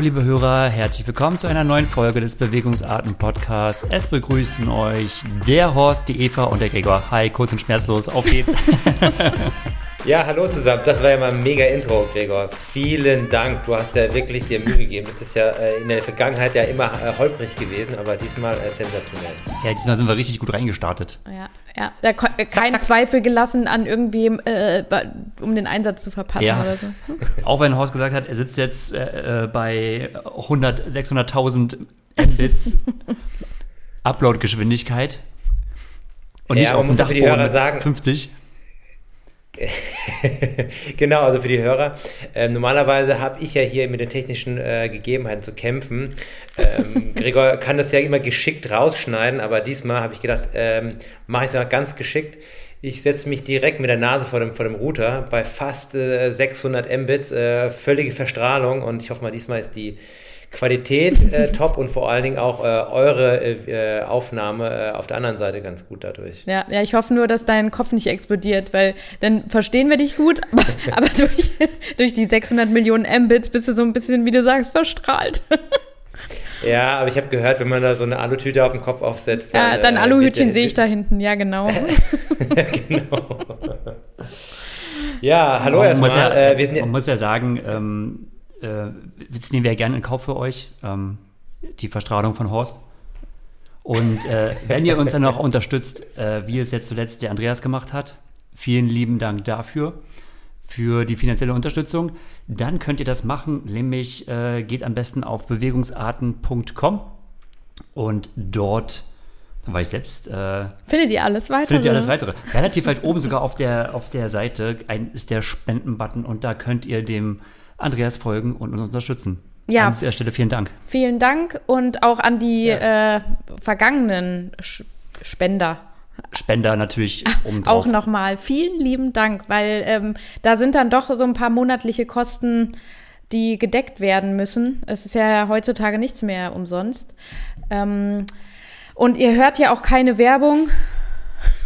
Hallo liebe Hörer, herzlich willkommen zu einer neuen Folge des Bewegungsarten Podcasts. Es begrüßen euch der Horst, die Eva und der Gregor. Hi, kurz und schmerzlos, auf geht's. Ja, hallo zusammen. Das war ja mal ein mega Intro, Gregor. Vielen Dank. Du hast ja wirklich dir Mühe gegeben. Das ist ja äh, in der Vergangenheit ja immer äh, holprig gewesen, aber diesmal äh, sensationell. Ja, diesmal sind wir richtig gut reingestartet. Ja, ja. Da äh, kein Zweifel gelassen an irgendwem, äh, um den Einsatz zu verpassen Ja. oder so. Hm? Auch wenn Horst gesagt hat, er sitzt jetzt äh, bei 100, 600.000 Mbits Upload-Geschwindigkeit. Und Ja, nicht man auf dem muss auch für die Hörer sagen- 50. genau, also für die Hörer. Ähm, normalerweise habe ich ja hier mit den technischen äh, Gegebenheiten zu kämpfen. Ähm, Gregor kann das ja immer geschickt rausschneiden, aber diesmal habe ich gedacht, ähm, mache ich es mal ganz geschickt. Ich setze mich direkt mit der Nase vor dem, vor dem Router bei fast äh, 600 Mbits, äh, völlige Verstrahlung und ich hoffe mal, diesmal ist die Qualität äh, top und vor allen Dingen auch äh, eure äh, Aufnahme äh, auf der anderen Seite ganz gut dadurch. Ja, ja, ich hoffe nur, dass dein Kopf nicht explodiert, weil dann verstehen wir dich gut, aber, aber durch, durch die 600 Millionen Mbits bist du so ein bisschen, wie du sagst, verstrahlt. Ja, aber ich habe gehört, wenn man da so eine Alutüte auf den Kopf aufsetzt, Ja, dann, dein äh, Aluhütchen sehe ich da hinten, ja genau. genau. ja, hallo erstmal. muss, ja, äh, wir sind ja, man muss ja sagen, ähm, äh, das nehmen wir ja gerne in Kauf für euch, ähm, die Verstrahlung von Horst. Und äh, wenn ihr uns dann auch unterstützt, äh, wie es jetzt zuletzt der Andreas gemacht hat, vielen lieben Dank dafür, für die finanzielle Unterstützung. Dann könnt ihr das machen, nämlich äh, geht am besten auf bewegungsarten.com und dort, da war ich selbst, äh, Findet ihr alles weiter? findet ihr alles weitere. Relativ weit oben sogar auf der, auf der Seite ein, ist der Spenden-Button und da könnt ihr dem Andreas folgen und uns unterstützen. Ja. An dieser Stelle vielen Dank. Vielen Dank und auch an die äh, vergangenen Sch Spender. Spender natürlich oben Auch nochmal vielen lieben Dank, weil ähm, da sind dann doch so ein paar monatliche Kosten, die gedeckt werden müssen. Es ist ja heutzutage nichts mehr umsonst. Ähm, und ihr hört ja auch keine Werbung,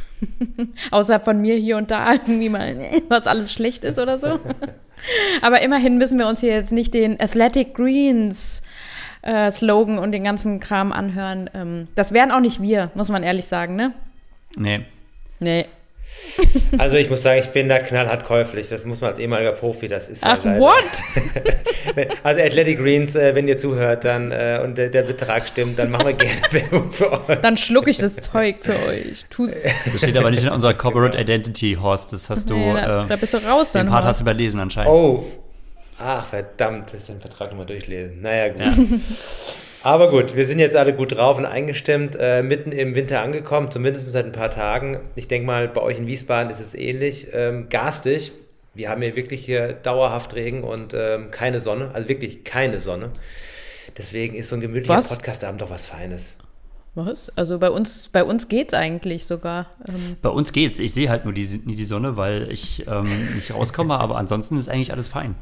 außer von mir hier und da irgendwie mal, was alles schlecht ist oder so. Aber immerhin müssen wir uns hier jetzt nicht den Athletic Greens äh, Slogan und den ganzen Kram anhören. Ähm, das wären auch nicht wir, muss man ehrlich sagen, ne? Nee. Nee. also ich muss sagen, ich bin da knallhart käuflich. Das muss man als ehemaliger Profi, das ist ja Ach, leider- what? Also Athletic Greens, äh, wenn ihr zuhört dann äh, und der, der Betrag stimmt, dann machen wir gerne Werbung für euch. Dann schluck ich das Zeug für euch. Tu, Das steht aber nicht in unserer Corporate Identity, Horst. Das hast du, Nee, da- äh, da bist du raus den dann, Part Horst. hast du überlesen anscheinend. Oh. Ach, verdammt, das ist ein Vertrag nochmal durchlesen. Naja, gut. Aber gut, wir sind jetzt alle gut drauf und eingestimmt, äh, mitten im Winter angekommen, zumindest seit ein paar Tagen. Ich denke mal, bei euch in Wiesbaden ist es ähnlich. Ähm, garstig. Wir haben hier wirklich hier dauerhaft Regen und ähm, keine Sonne, also wirklich keine Sonne. Deswegen ist so ein gemütlicher Was? Podcastabend doch was Feines. Was? Also bei uns, bei uns geht's eigentlich sogar. Ähm, Bei uns geht's. Ich sehe halt nur die, nie die Sonne, weil ich ähm, nicht rauskomme, aber ansonsten ist eigentlich alles fein.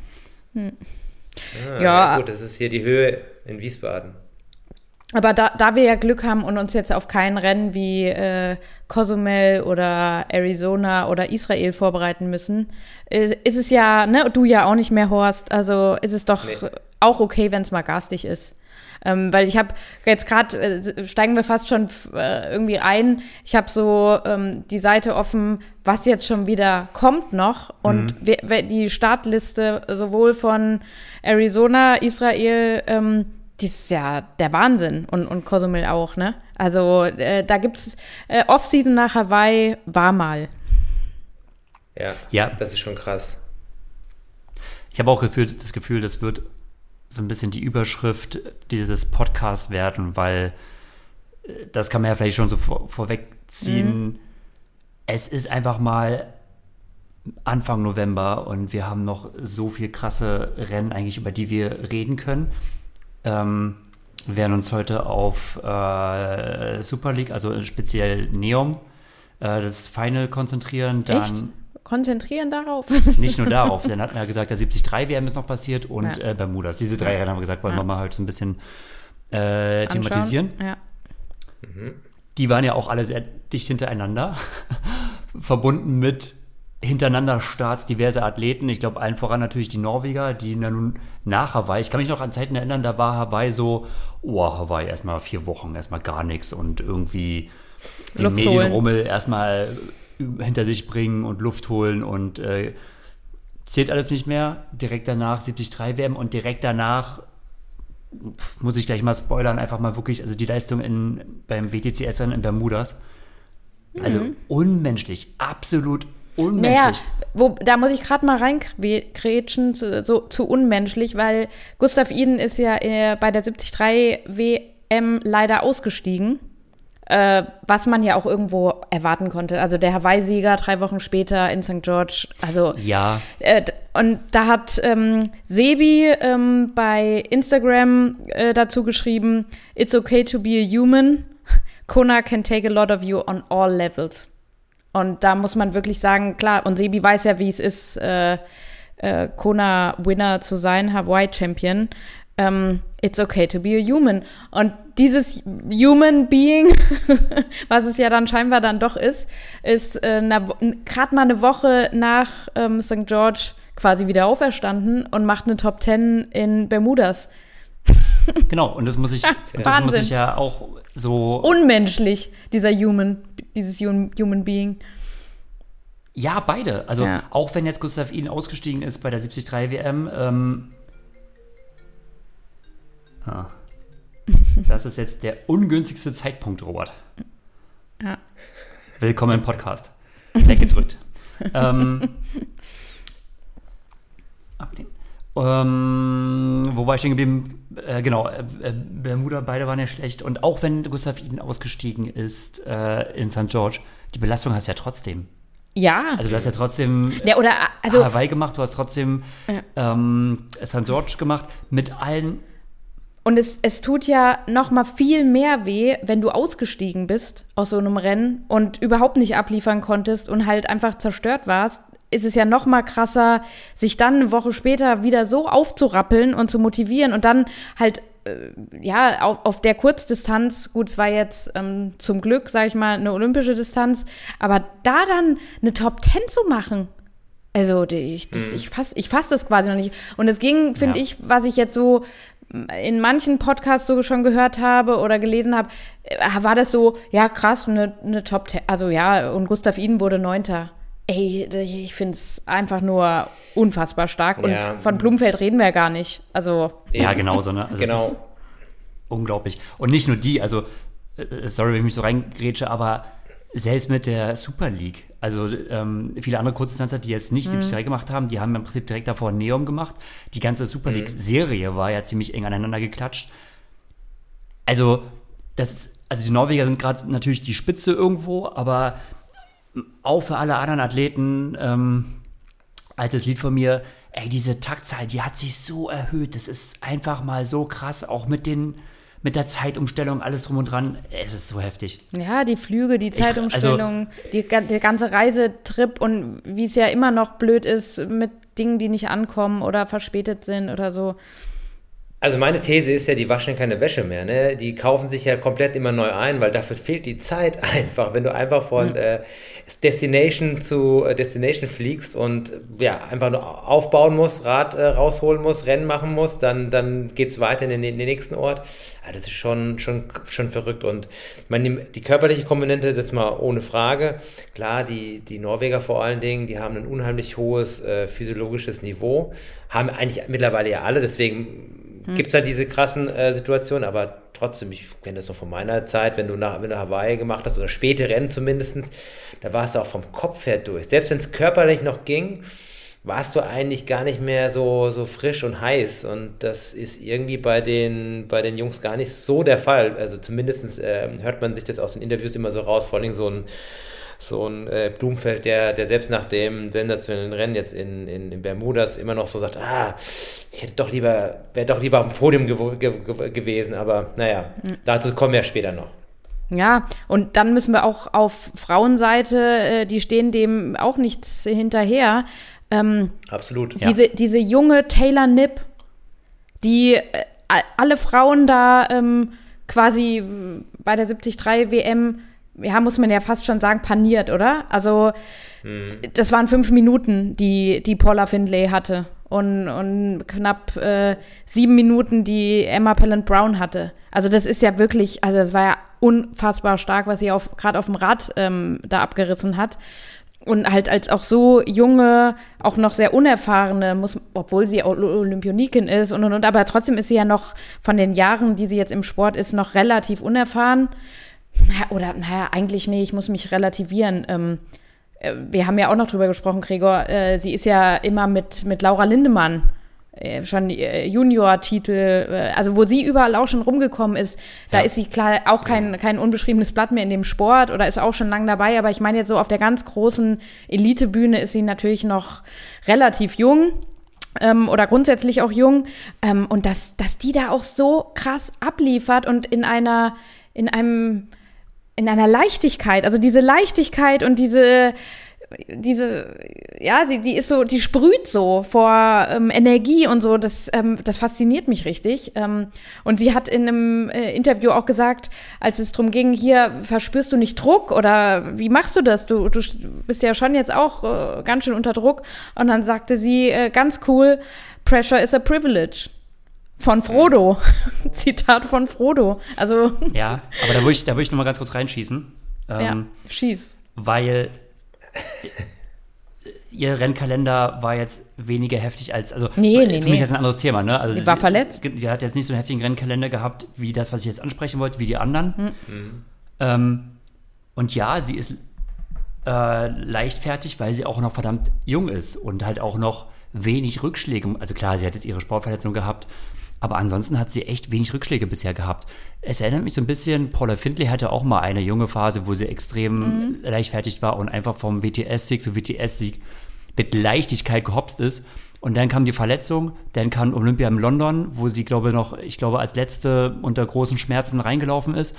Ah, Ja. Gut, das ist hier die Höhe in Wiesbaden. Aber da, da wir ja Glück haben und uns jetzt auf kein Rennen wie äh, Cozumel oder Arizona oder Israel vorbereiten müssen, ist, ist es ja, ne, du ja auch nicht mehr, Horst, also ist es doch Nee. auch okay, wenn es mal garstig ist. Ähm, weil ich habe jetzt gerade, äh, steigen wir fast schon äh, irgendwie ein, ich habe so ähm, die Seite offen, was jetzt schon wieder kommt noch und wer, wer die Startliste sowohl von Arizona, Israel, ähm, die ist ja der Wahnsinn und, und Cozumel auch, ne? Also äh, da gibt's äh, Off-Season nach Hawaii war mal. Ja, Ja. das ist schon krass. Ich habe auch gefühlt, das Gefühl, das wird so ein bisschen die Überschrift dieses Podcasts werden, weil äh, das kann man ja vielleicht schon so vor, vorwegziehen. Es ist einfach mal Anfang November und wir haben noch so viel krasse Rennen eigentlich, über die wir reden können. Ähm, wir werden uns heute auf äh, Super League, also speziell Neom, äh, das Final konzentrieren. Dann Echt? Konzentrieren darauf. nicht nur darauf, dann hatten wir ja gesagt, der 73 WM ist noch passiert und Ja. äh, Bermudas. Diese drei Rennen haben wir gesagt, wollen Ja. wir mal halt so ein bisschen äh, thematisieren. Ja. Die waren ja auch alle sehr dicht hintereinander, verbunden mit hintereinander Starts diverse Athleten. Ich glaube, allen voran natürlich die Norweger, die nun nach Hawaii, ich kann mich noch an Zeiten erinnern, da war Hawaii so, oh, Hawaii erstmal vier Wochen, erstmal gar nichts und irgendwie den Luft Medienrummel erstmal hinter sich bringen und Luft holen und äh, zählt alles nicht mehr. Direkt danach 73 WM und direkt danach pf, muss ich gleich mal spoilern, einfach mal wirklich, also die Leistung in, beim WTCS in Bermudas. Also unmenschlich, absolut unmenschlich. Naja, wo, da muss ich gerade mal reinkrätschen, zu, so zu unmenschlich, weil Gustav Iden ist ja äh, bei der 73 WM leider ausgestiegen. Äh, was man ja auch irgendwo erwarten konnte. Also der Hawaii-Sieger drei Wochen später in St. George. Also Ja, äh, und da hat ähm, Sebi ähm, bei Instagram äh, dazu geschrieben, It's okay to be a human. Kona can take a lot of you on all levels. Und da muss man wirklich sagen, klar, und Sebi weiß ja, wie es ist, äh, äh, Kona-Winner zu sein, Hawaii-Champion. Ähm, it's okay to be a human. Und dieses Human Being, was es ja dann scheinbar dann doch ist, ist äh, gerade mal eine Woche nach ähm, St. George quasi wieder auferstanden und macht eine Top 10 in Bermudas. genau. Und das muss ich, das muss ich ja auch so. Unmenschlich, dieser Human, dieses Human, Being. Ja, beide. Also Ja. auch wenn jetzt Gustav Iden ausgestiegen ist bei der 73 WM, ähm, ah, das ist jetzt der ungünstigste Zeitpunkt, Robert. Ja. Willkommen im Podcast. Weggedrückt. ähm, ablehnen. Ähm, wo war ich stehen geblieben? Äh, genau, äh, äh, Bermuda, beide waren ja schlecht. Und auch wenn Gustav Iden ausgestiegen ist äh, in St. George, die Belastung hast du ja trotzdem. Ja. Also du hast ja trotzdem ja, oder also Hawaii gemacht, du hast trotzdem ähm, St. George gemacht, mit allen, Und es, es tut ja noch mal viel mehr weh, wenn du ausgestiegen bist aus so einem Rennen und überhaupt nicht abliefern konntest und halt einfach zerstört warst. Ist es ja noch mal krasser, sich dann eine Woche später wieder so aufzurappeln und zu motivieren und dann halt äh, ja auf, auf der Kurzdistanz. Gut, es war jetzt ähm, zum Glück, sage ich mal, eine olympische Distanz, aber da dann eine Top 10 zu machen. Also die- ich, das, ich fass, ich fass das quasi noch nicht. Und es ging, finde Ja. ich, was ich jetzt so in manchen Podcasts so schon gehört habe oder gelesen habe, äh, war das so, ja krass, eine, eine Top 10. Also ja, und Gustav Iden wurde Neunter. Ey, ich finde es einfach nur unfassbar stark. Und Ja. von Blumfeld reden wir ja gar nicht. Also, ja, genauso, ne? Also Genau. unglaublich. Und nicht nur die, also, äh, sorry, wenn ich mich so reingrätsche, aber selbst mit der Super League, also ähm, viele andere Kurzdistanzer, die jetzt nicht 73 gemacht haben, die haben im Prinzip direkt davor Neom gemacht. Die ganze Super League-Serie war ja ziemlich eng aneinander geklatscht. Also, das ist, also die Norweger sind gerade natürlich die Spitze irgendwo, aber auch für alle anderen Athleten, ähm, altes Lied von mir, ey, diese Taktzahl, die hat sich so erhöht. Das ist einfach mal so krass, auch mit den, mit der Zeitumstellung, alles drum und dran. Es ist so heftig. ja, die Flüge, die also Zeitumstellung, die, ga- der ganze Reisetrip und wie es ja immer noch blöd ist mit Dingen, die nicht ankommen oder verspätet sind oder so. Also meine These ist ja, die waschen keine Wäsche mehr. Ne? Die kaufen sich ja komplett immer neu ein, weil dafür fehlt die Zeit einfach. Wenn du einfach von äh, Destination zu äh, Destination fliegst und ja, einfach nur aufbauen musst, Rad äh, rausholen musst, Rennen machen musst, dann, dann geht es weiter in den, in den nächsten Ort. Ja, das ist schon, schon, schon verrückt. Und ich meine, die, die körperliche Komponente, das mal ohne Frage. Klar, die, die Norweger vor allen Dingen, die haben ein unheimlich hohes äh, physiologisches Niveau. Haben eigentlich mittlerweile ja alle, deswegen gibt es halt diese krassen äh, Situationen, aber trotzdem, ich kenne das noch von meiner Zeit, wenn du nach, wenn du Hawaii gemacht hast oder späte Rennen zumindest, da warst du auch vom Kopf her durch. Selbst wenn es körperlich noch ging, warst du eigentlich gar nicht mehr so, so frisch und heiß. Und das ist irgendwie bei den, bei den Jungs gar nicht so der Fall. Also zumindest äh, hört man sich das aus den Interviews immer so raus, vor allem so ein so ein äh, Blumfeld, der, der selbst nach dem sensationellen Rennen jetzt in, in, in Bermudas immer noch so sagt, ah, ich hätte doch lieber, wäre doch lieber auf dem Podium gewo- ge ge gewesen, aber naja, dazu kommen wir später noch. Ja, und dann müssen wir auch auf Frauenseite, äh, die stehen dem auch nichts hinterher. Ähm, Absolut. Ja. diese, diese junge Taylor Nipp, die äh, alle Frauen da ähm, quasi bei der 73 WM ja, muss man ja fast schon sagen, paniert, oder? Also, hm. das waren fünf Minuten, die, die Paula Findlay hatte. Und, und knapp äh, sieben Minuten, die Emma Pellant Brown hatte. Also, das ist ja wirklich, also, das war ja unfassbar stark, was sie auf, gerade auf dem Rad ähm, da abgerissen hat und halt als auch so junge, auch noch sehr unerfahrene, muss, obwohl sie Olympionikin ist und und und, aber trotzdem ist sie ja noch von den Jahren, die sie jetzt im Sport ist, noch relativ unerfahren. Oder, naja, eigentlich nee, ich muss mich relativieren. Ähm, äh, wir haben ja auch noch drüber gesprochen, Gregor. Äh, sie ist ja immer mit, mit Laura Lindemann äh, schon äh, Junior-Titel, also wo sie überall auch schon rumgekommen ist, da ja. ist sie klar auch kein, kein unbeschriebenes Blatt mehr in dem Sport oder ist auch schon lang dabei, aber ich meine jetzt so auf der ganz großen Elitebühne ist sie natürlich noch relativ jung. Ähm, oder grundsätzlich auch jung ähm, und dass, dass die da auch so krass abliefert und in einer in einem in einer Leichtigkeit also diese Leichtigkeit und diese diese, ja, sie, die ist so, die sprüht so vor ähm, Energie und so. Das, ähm, das fasziniert mich richtig. Ähm, und sie hat in einem äh, Interview auch gesagt, als es darum ging, hier verspürst du nicht Druck oder wie machst du das? Du, du bist ja schon jetzt auch äh, ganz schön unter Druck. Und dann sagte sie äh, ganz cool, Pressure is a privilege. Von Frodo. Zitat von Frodo. Also. Ja, aber da würde ich, da würde ich nochmal ganz kurz reinschießen. Ähm, ja, schieß. Weil ihr Rennkalender war jetzt weniger heftig als, also nee, nee, für mich nee. ist ein anderes Thema, ne? Also sie war verletzt. Sie, hat jetzt nicht so einen heftigen Rennkalender gehabt, wie das, was ich jetzt ansprechen wollte, wie die anderen. Mhm. Ähm, und ja, sie ist äh, leichtfertig, weil sie auch noch verdammt jung ist und halt auch noch wenig Rückschläge. Also klar, sie hat jetzt ihre Sportverletzung gehabt, aber ansonsten hat sie echt wenig Rückschläge bisher gehabt. Es erinnert mich so ein bisschen, Paula Findlay hatte auch mal eine junge Phase, wo sie extrem mhm. leichtfertig war und einfach vom WTS-Sieg zu WTS-Sieg mit Leichtigkeit gehopst ist. Und dann kam die Verletzung, dann kam Olympia in London, wo sie, glaube ich, noch, ich glaube, als letzte unter großen Schmerzen reingelaufen ist.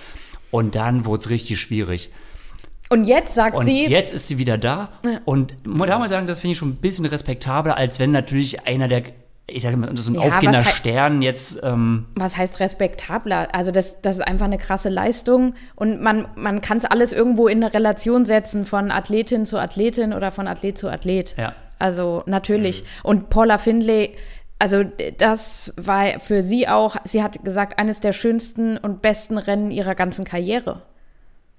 Und dann wurde es richtig schwierig. Und jetzt sagt und sie. Jetzt ist sie wieder da. Ja. Und man darf mal sagen, das finde ich schon ein bisschen respektabler, als wenn natürlich einer der ich sage mal, so ein ja, aufgehender Stern jetzt. Ähm was heißt respektabler? Also, das, das ist einfach eine krasse Leistung und man, man kann es alles irgendwo in eine Relation setzen von Athletin zu Athletin oder von Athlet zu Athlet. Ja. Also, natürlich. Mhm. Und Paula Findlay, also, das war für sie auch, sie hat gesagt, eines der schönsten und besten Rennen ihrer ganzen Karriere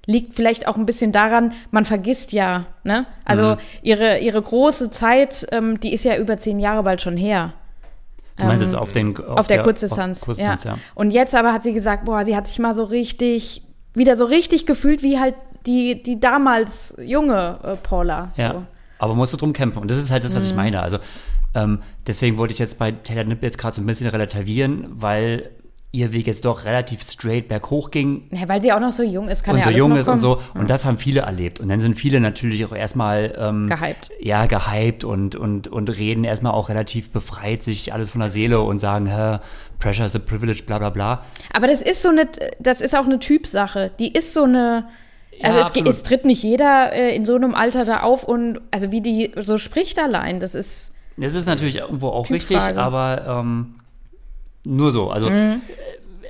liegt vielleicht auch ein bisschen daran, man vergisst ja, ne? Also mhm. ihre, ihre große Zeit, ähm, die ist ja über zehn Jahre bald schon her. Du meinst ähm, es auf, den, auf, auf der, der Kurzdistanz. Kurzdistanz ja. ja. Und jetzt aber hat sie gesagt, boah, sie hat sich mal so richtig, wieder so richtig gefühlt wie halt die, die damals junge äh, Paula. Ja, so. aber musste drum kämpfen. Und das ist halt das, was mhm. ich meine. Also ähm, deswegen wollte ich jetzt bei Taylor Nipp jetzt gerade so ein bisschen relativieren, weil ihr Weg jetzt doch relativ straight berghoch ging. Ja, weil sie auch noch so jung ist, kann und ja so alles jung ist kommen. und so. Und das haben viele erlebt. Und dann sind viele natürlich auch erstmal ähm, gehypt. Ja, gehypt und, und, und reden erstmal auch relativ befreit sich alles von der Seele und sagen, Hä, Pressure is a privilege, bla bla bla. Aber das ist so eine, das ist auch eine Typsache. Die ist so eine. Also ja, es, es, tritt nicht jeder äh, in so einem Alter da auf und also wie die so spricht allein, das ist. Das ist natürlich irgendwo auch Typfrage. richtig, aber ähm, nur so. Also mhm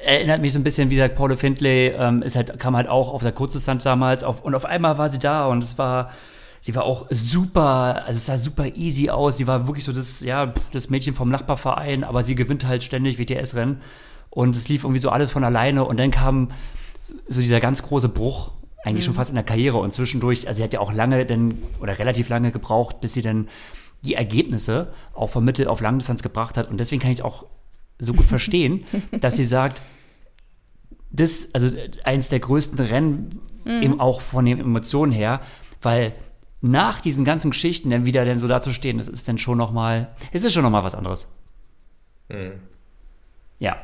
erinnert mich so ein bisschen, wie gesagt, Paulo Findlay ähm, ist halt, kam halt auch auf der Kurzdistanz damals auf, und auf einmal war sie da und es war, sie war auch super, also es sah super easy aus. Sie war wirklich so das, ja, das Mädchen vom Nachbarverein, aber sie gewinnt halt ständig WTS-Rennen und es lief irgendwie so alles von alleine und dann kam so dieser ganz große Bruch, eigentlich mhm. schon fast in der Karriere und zwischendurch, also sie hat ja auch lange denn, oder relativ lange gebraucht, bis sie dann die Ergebnisse auch vom Mittel auf Langdistanz gebracht hat und deswegen kann ich es auch so gut verstehen, dass sie sagt, das, also eins der größten Rennen, mhm. eben auch von den Emotionen her, weil nach diesen ganzen Geschichten dann wieder dann so dazustehen, das ist dann schon noch mal, es ist schon noch mal was anderes. Mhm. Ja.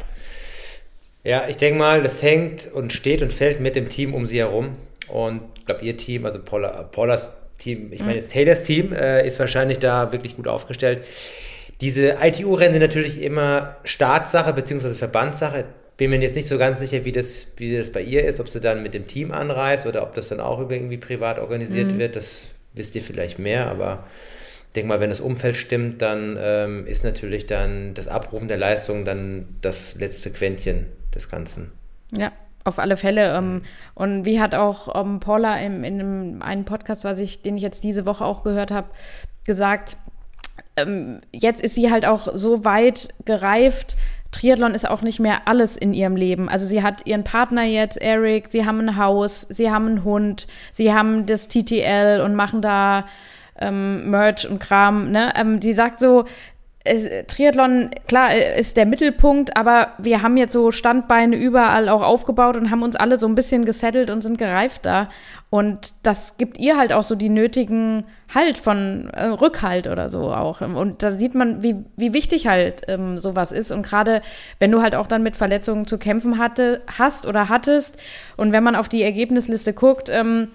Ja, ich denke mal, das hängt und steht und fällt mit dem Team um sie herum. Und ich glaube, ihr Team, also Paula, Paulas Team, ich meine jetzt Taylors Team, äh, ist wahrscheinlich da wirklich gut aufgestellt. Diese ITU-Rennen sind natürlich immer Staatssache bzw. Verbandssache bin mir jetzt nicht so ganz sicher, wie das, wie das bei ihr ist, ob sie dann mit dem Team anreist oder ob das dann auch irgendwie privat organisiert mhm. wird. Das wisst ihr vielleicht mehr, aber ich denke mal, wenn das Umfeld stimmt, dann ähm, ist natürlich dann das Abrufen der Leistung dann das letzte Quäntchen des Ganzen. Ja. auf alle Fälle. Ähm, und wie hat auch ähm, Paula im, in einem, einen Podcast, was ich, den ich jetzt diese Woche auch gehört habe, gesagt, ähm, jetzt ist sie halt auch so weit gereift. Triathlon ist auch nicht mehr alles in ihrem Leben. Also sie hat ihren Partner jetzt, Eric, sie haben ein Haus, sie haben einen Hund, sie haben das TTL und machen da ähm, Merch und Kram. Ne? Ähm, sie sagt so, es, Triathlon, klar, ist der Mittelpunkt, aber wir haben jetzt so Standbeine überall auch aufgebaut und haben uns alle so ein bisschen gesettelt und sind gereift da. Und das gibt ihr halt auch so die nötigen Halt von äh, Rückhalt oder so auch. Und da sieht man, wie, wie wichtig halt ähm, sowas ist. Und gerade wenn du halt auch dann mit Verletzungen zu kämpfen hatte, hast oder hattest und wenn man auf die Ergebnisliste guckt, ähm,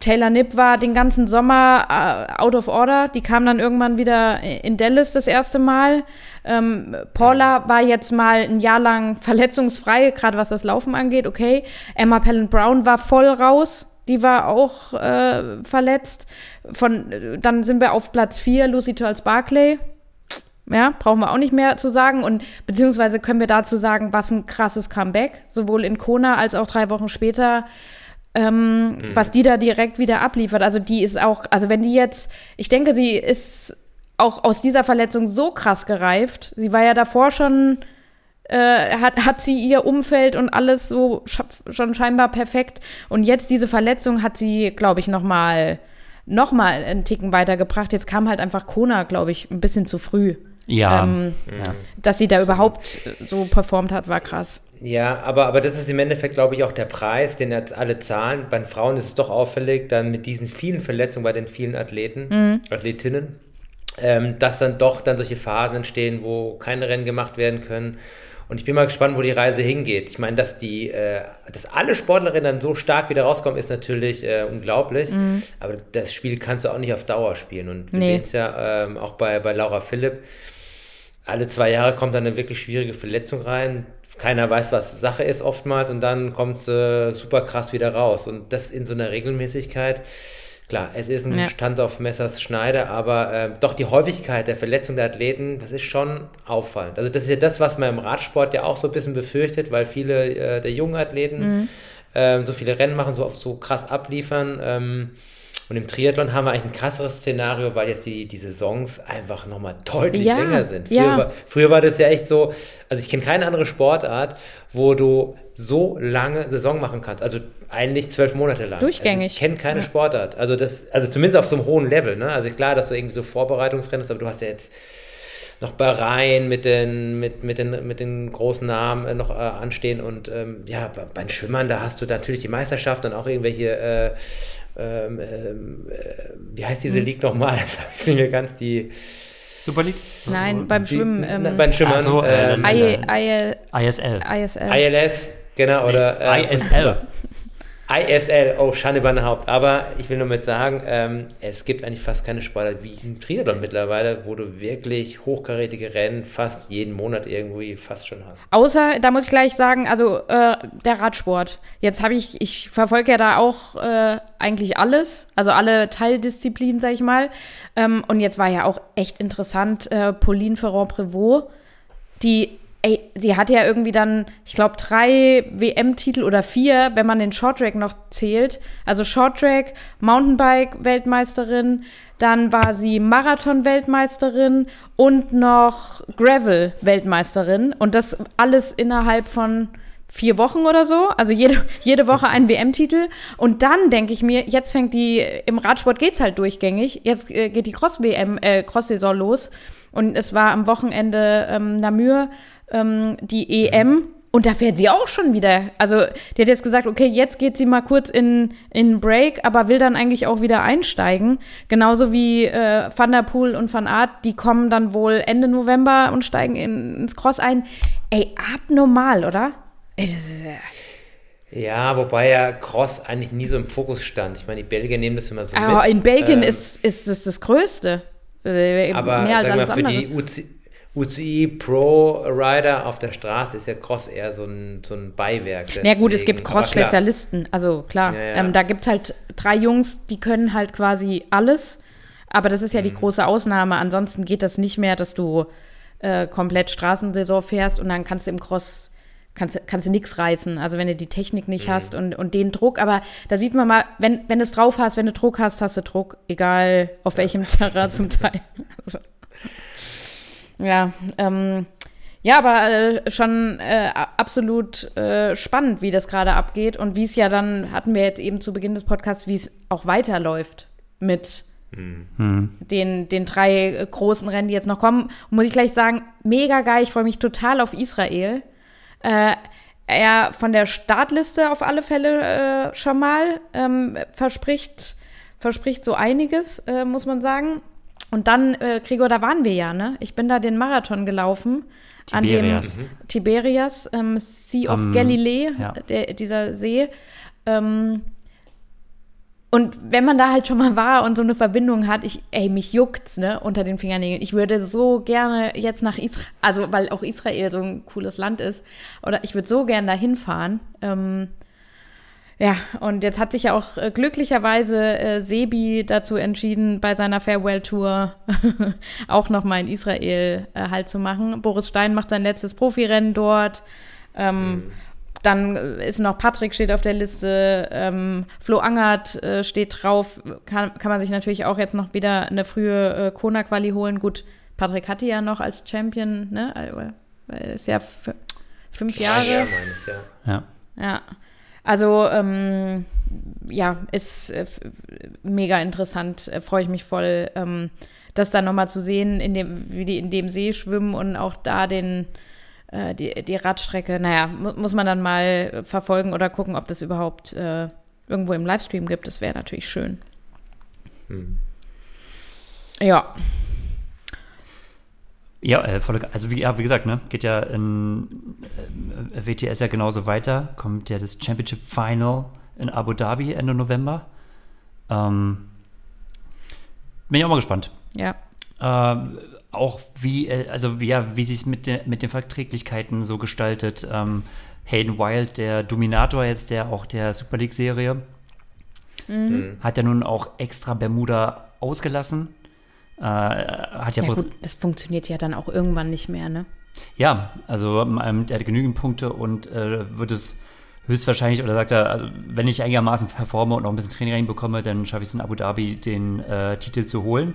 Taylor Nipp war den ganzen Sommer uh, out of order. Die kam dann irgendwann wieder in Dallas das erste Mal. Ähm, Paula war jetzt mal ein Jahr lang verletzungsfrei, gerade was das Laufen angeht. Okay. Emma Pellent Brown war voll raus. Die war auch äh, verletzt. Von, dann sind wir auf Platz 4, Lucy Charles Barclay. Ja, brauchen wir auch nicht mehr zu sagen. Und beziehungsweise können wir dazu sagen, was ein krasses Comeback, sowohl in Kona als auch drei Wochen später ähm, mhm. was die da direkt wieder abliefert. Also die ist auch, also wenn die jetzt, ich denke, sie ist auch aus dieser Verletzung so krass gereift. Sie war ja davor schon, äh, hat, hat sie ihr Umfeld und alles so schon scheinbar perfekt. Und jetzt diese Verletzung hat sie, glaube ich, noch mal, noch mal einen Ticken weitergebracht. Jetzt kam halt einfach Kona, glaube ich, ein bisschen zu früh. Ja. Ähm, ja. Dass sie da überhaupt so performt hat, war krass. Ja, aber, aber das ist im Endeffekt, glaube ich, auch der Preis, den jetzt alle zahlen. Bei den Frauen ist es doch auffällig, dann mit diesen vielen Verletzungen bei den vielen Athleten, mhm. Athletinnen, ähm, dass dann doch dann solche Phasen entstehen, wo keine Rennen gemacht werden können. Und ich bin mal gespannt, wo die Reise hingeht. Ich meine, dass die, äh, dass alle Sportlerinnen dann so stark wieder rauskommen, ist natürlich äh, unglaublich. Mhm. Aber das Spiel kannst du auch nicht auf Dauer spielen. Und wir nee. sehen es ja ähm, auch bei, bei Laura Philipp. Alle zwei Jahre kommt dann eine wirklich schwierige Verletzung rein keiner weiß, was Sache ist oftmals und dann kommt es äh, super krass wieder raus. Und das in so einer Regelmäßigkeit, klar, es ist ein ja. Stand auf Messers Schneide, aber äh, doch die Häufigkeit der Verletzung der Athleten, das ist schon auffallend. Also das ist ja das, was man im Radsport ja auch so ein bisschen befürchtet, weil viele äh, der jungen Athleten mhm. Ähm, so viele Rennen machen, so oft so krass abliefern. Ähm, und im Triathlon haben wir eigentlich ein krasseres Szenario, weil jetzt die, die Saisons einfach nochmal deutlich ja, länger sind. Früher, ja. war, früher war das ja echt so, also ich kenne keine andere Sportart, wo du so lange Saison machen kannst. Also eigentlich zwölf Monate lang. Durchgängig. Also ich kenne keine ja. Sportart. Also das, also zumindest auf so einem hohen Level. Ne? Also klar, dass du irgendwie so Vorbereitungsrennen hast, aber du hast ja jetzt noch Bahrain mit den, mit, mit den, mit den großen Namen äh, noch äh, anstehen. Und ähm, ja, bei, bei den Schwimmern, da hast du natürlich die Meisterschaft und auch irgendwelche, äh, ähm, äh, wie heißt diese hm. League nochmal? Das habe ich nicht mehr ganz die. Super League? Nein, beim Schwimmen. Ähm, na, beim Schwimmen. So, ähm, ISL. ISL. ILS, genau, oder. Äh, ISL. ISL, oh, Schande bei Haupt. Aber ich will nur mit sagen, ähm, es gibt eigentlich fast keine Sportart wie im Triathlon mittlerweile, wo du wirklich hochkarätige Rennen fast jeden Monat irgendwie fast schon hast. Außer, da muss ich gleich sagen, also äh, der Radsport. Jetzt habe ich, ich verfolge ja da auch äh, eigentlich alles, also alle Teildisziplinen, sag ich mal. Ähm, und jetzt war ja auch echt interessant, äh, Pauline Ferrand-Prévot, die ey, sie hat ja irgendwie dann, ich glaube, drei WM-Titel oder vier, wenn man den Shorttrack noch zählt. Also Shorttrack, Mountainbike-Weltmeisterin, dann war sie Marathon-Weltmeisterin und noch Gravel-Weltmeisterin. Und das alles innerhalb von vier Wochen oder so. Also jede, jede Woche ein WM-Titel. Und dann denke ich mir, jetzt fängt die, im Radsport geht's halt durchgängig. Jetzt äh, geht die Cross-WM, äh, Cross-Saison los. Und es war am Wochenende ähm, Namur ähm, die EM. Und da fährt sie auch schon wieder. Also, die hat jetzt gesagt, okay, jetzt geht sie mal kurz in, in Break, aber will dann eigentlich auch wieder einsteigen. Genauso wie äh, Van der Poel und Van Aert, die kommen dann wohl Ende November und steigen in, ins Cross ein. Ey, abnormal, oder? Ey, das ist ja. Ja, wobei ja Cross eigentlich nie so im Fokus stand. Ich meine, die Belgier nehmen das immer so Aber mit. in Belgien ähm, ist, ist das das Größte. Äh, aber mehr als alles mal, für andere. die UC UCI Pro Rider auf der Straße ist ja Cross eher so ein, so ein Beiwerk. Na ja, gut, es gibt Cross-Spezialisten. Also klar, ja, ja. Ähm, da gibt es halt drei Jungs, die können halt quasi alles. Aber das ist ja mhm. die große Ausnahme. Ansonsten geht das nicht mehr, dass du äh, komplett Straßensaison fährst und dann kannst du im Cross kannst, kannst du nichts reißen. Also wenn du die Technik nicht mhm. hast und, und den Druck. Aber da sieht man mal, wenn, wenn du es drauf hast, wenn du Druck hast, hast du Druck. Egal auf welchem Terrain zum Teil. Also, ja, ähm, ja, aber äh, schon äh, absolut äh, spannend, wie das gerade abgeht und wie es ja dann, hatten wir jetzt eben zu Beginn des Podcasts, wie es auch weiterläuft mit mhm. den, den drei großen Rennen, die jetzt noch kommen. Muss ich gleich sagen, mega geil, ich freue mich total auf Israel. Äh, er von der Startliste auf alle Fälle äh, schon mal ähm, verspricht, verspricht so einiges, äh, muss man sagen. Und dann, äh, Gregor, da waren wir ja, ne? Ich bin da den Marathon gelaufen. Tiberias. An dem mhm. Tiberias, ähm, Sea of um, Galilee, ja. der, dieser See. Ähm, und wenn man da halt schon mal war und so eine Verbindung hat, ich, ey, mich juckt's, ne, unter den Fingernägeln. Ich würde so gerne jetzt nach Israel, also weil auch Israel so ein cooles Land ist, oder ich würde so gerne da hinfahren. Ähm, ja, und jetzt hat sich ja auch äh, glücklicherweise äh, Sebi dazu entschieden, bei seiner Farewell-Tour auch nochmal in Israel äh, Halt zu machen. Boris Stein macht sein letztes Profirennen dort. Ähm, mhm. Dann ist noch Patrick steht auf der Liste, ähm, Flo Angert äh, steht drauf. Kann, kann man sich natürlich auch jetzt noch wieder eine frühe äh, Kona-Quali holen. Gut, Patrick hatte ja noch als Champion, ne? Äh, ist ja fünf Jahre. Ja, meine ich, ja. Ja. ja. Also, ähm, ja, ist äh, mega interessant. Äh, Freue ich mich voll, ähm, das dann nochmal zu sehen, in dem, wie die in dem See schwimmen und auch da den äh, die, die Radstrecke, naja, mu muss man dann mal verfolgen oder gucken, ob das überhaupt äh, irgendwo im Livestream gibt. Das wäre natürlich schön. Hm. Ja. Ja, äh, also wie, ja, wie gesagt, ne, geht ja in äh, WTS ja genauso weiter. Kommt ja das Championship Final in Abu Dhabi Ende November. Ähm, bin ich auch mal gespannt. Ja. Ähm, auch wie, äh, also wie, ja, wie sich es mit, de, mit den Verträglichkeiten so gestaltet. Ähm, Hayden Wild, der Dominator jetzt der auch der Super League-Serie, mhm. hat ja nun auch extra Bermuda ausgelassen. Äh, hat ja, ja gut, das funktioniert ja dann auch irgendwann nicht mehr, ne? Ja, also ähm, er hat genügend Punkte und äh, wird es höchstwahrscheinlich, oder sagt er, also wenn ich einigermaßen performe und noch ein bisschen Training reinbekomme, dann schaffe ich es in Abu Dhabi, den äh, Titel zu holen.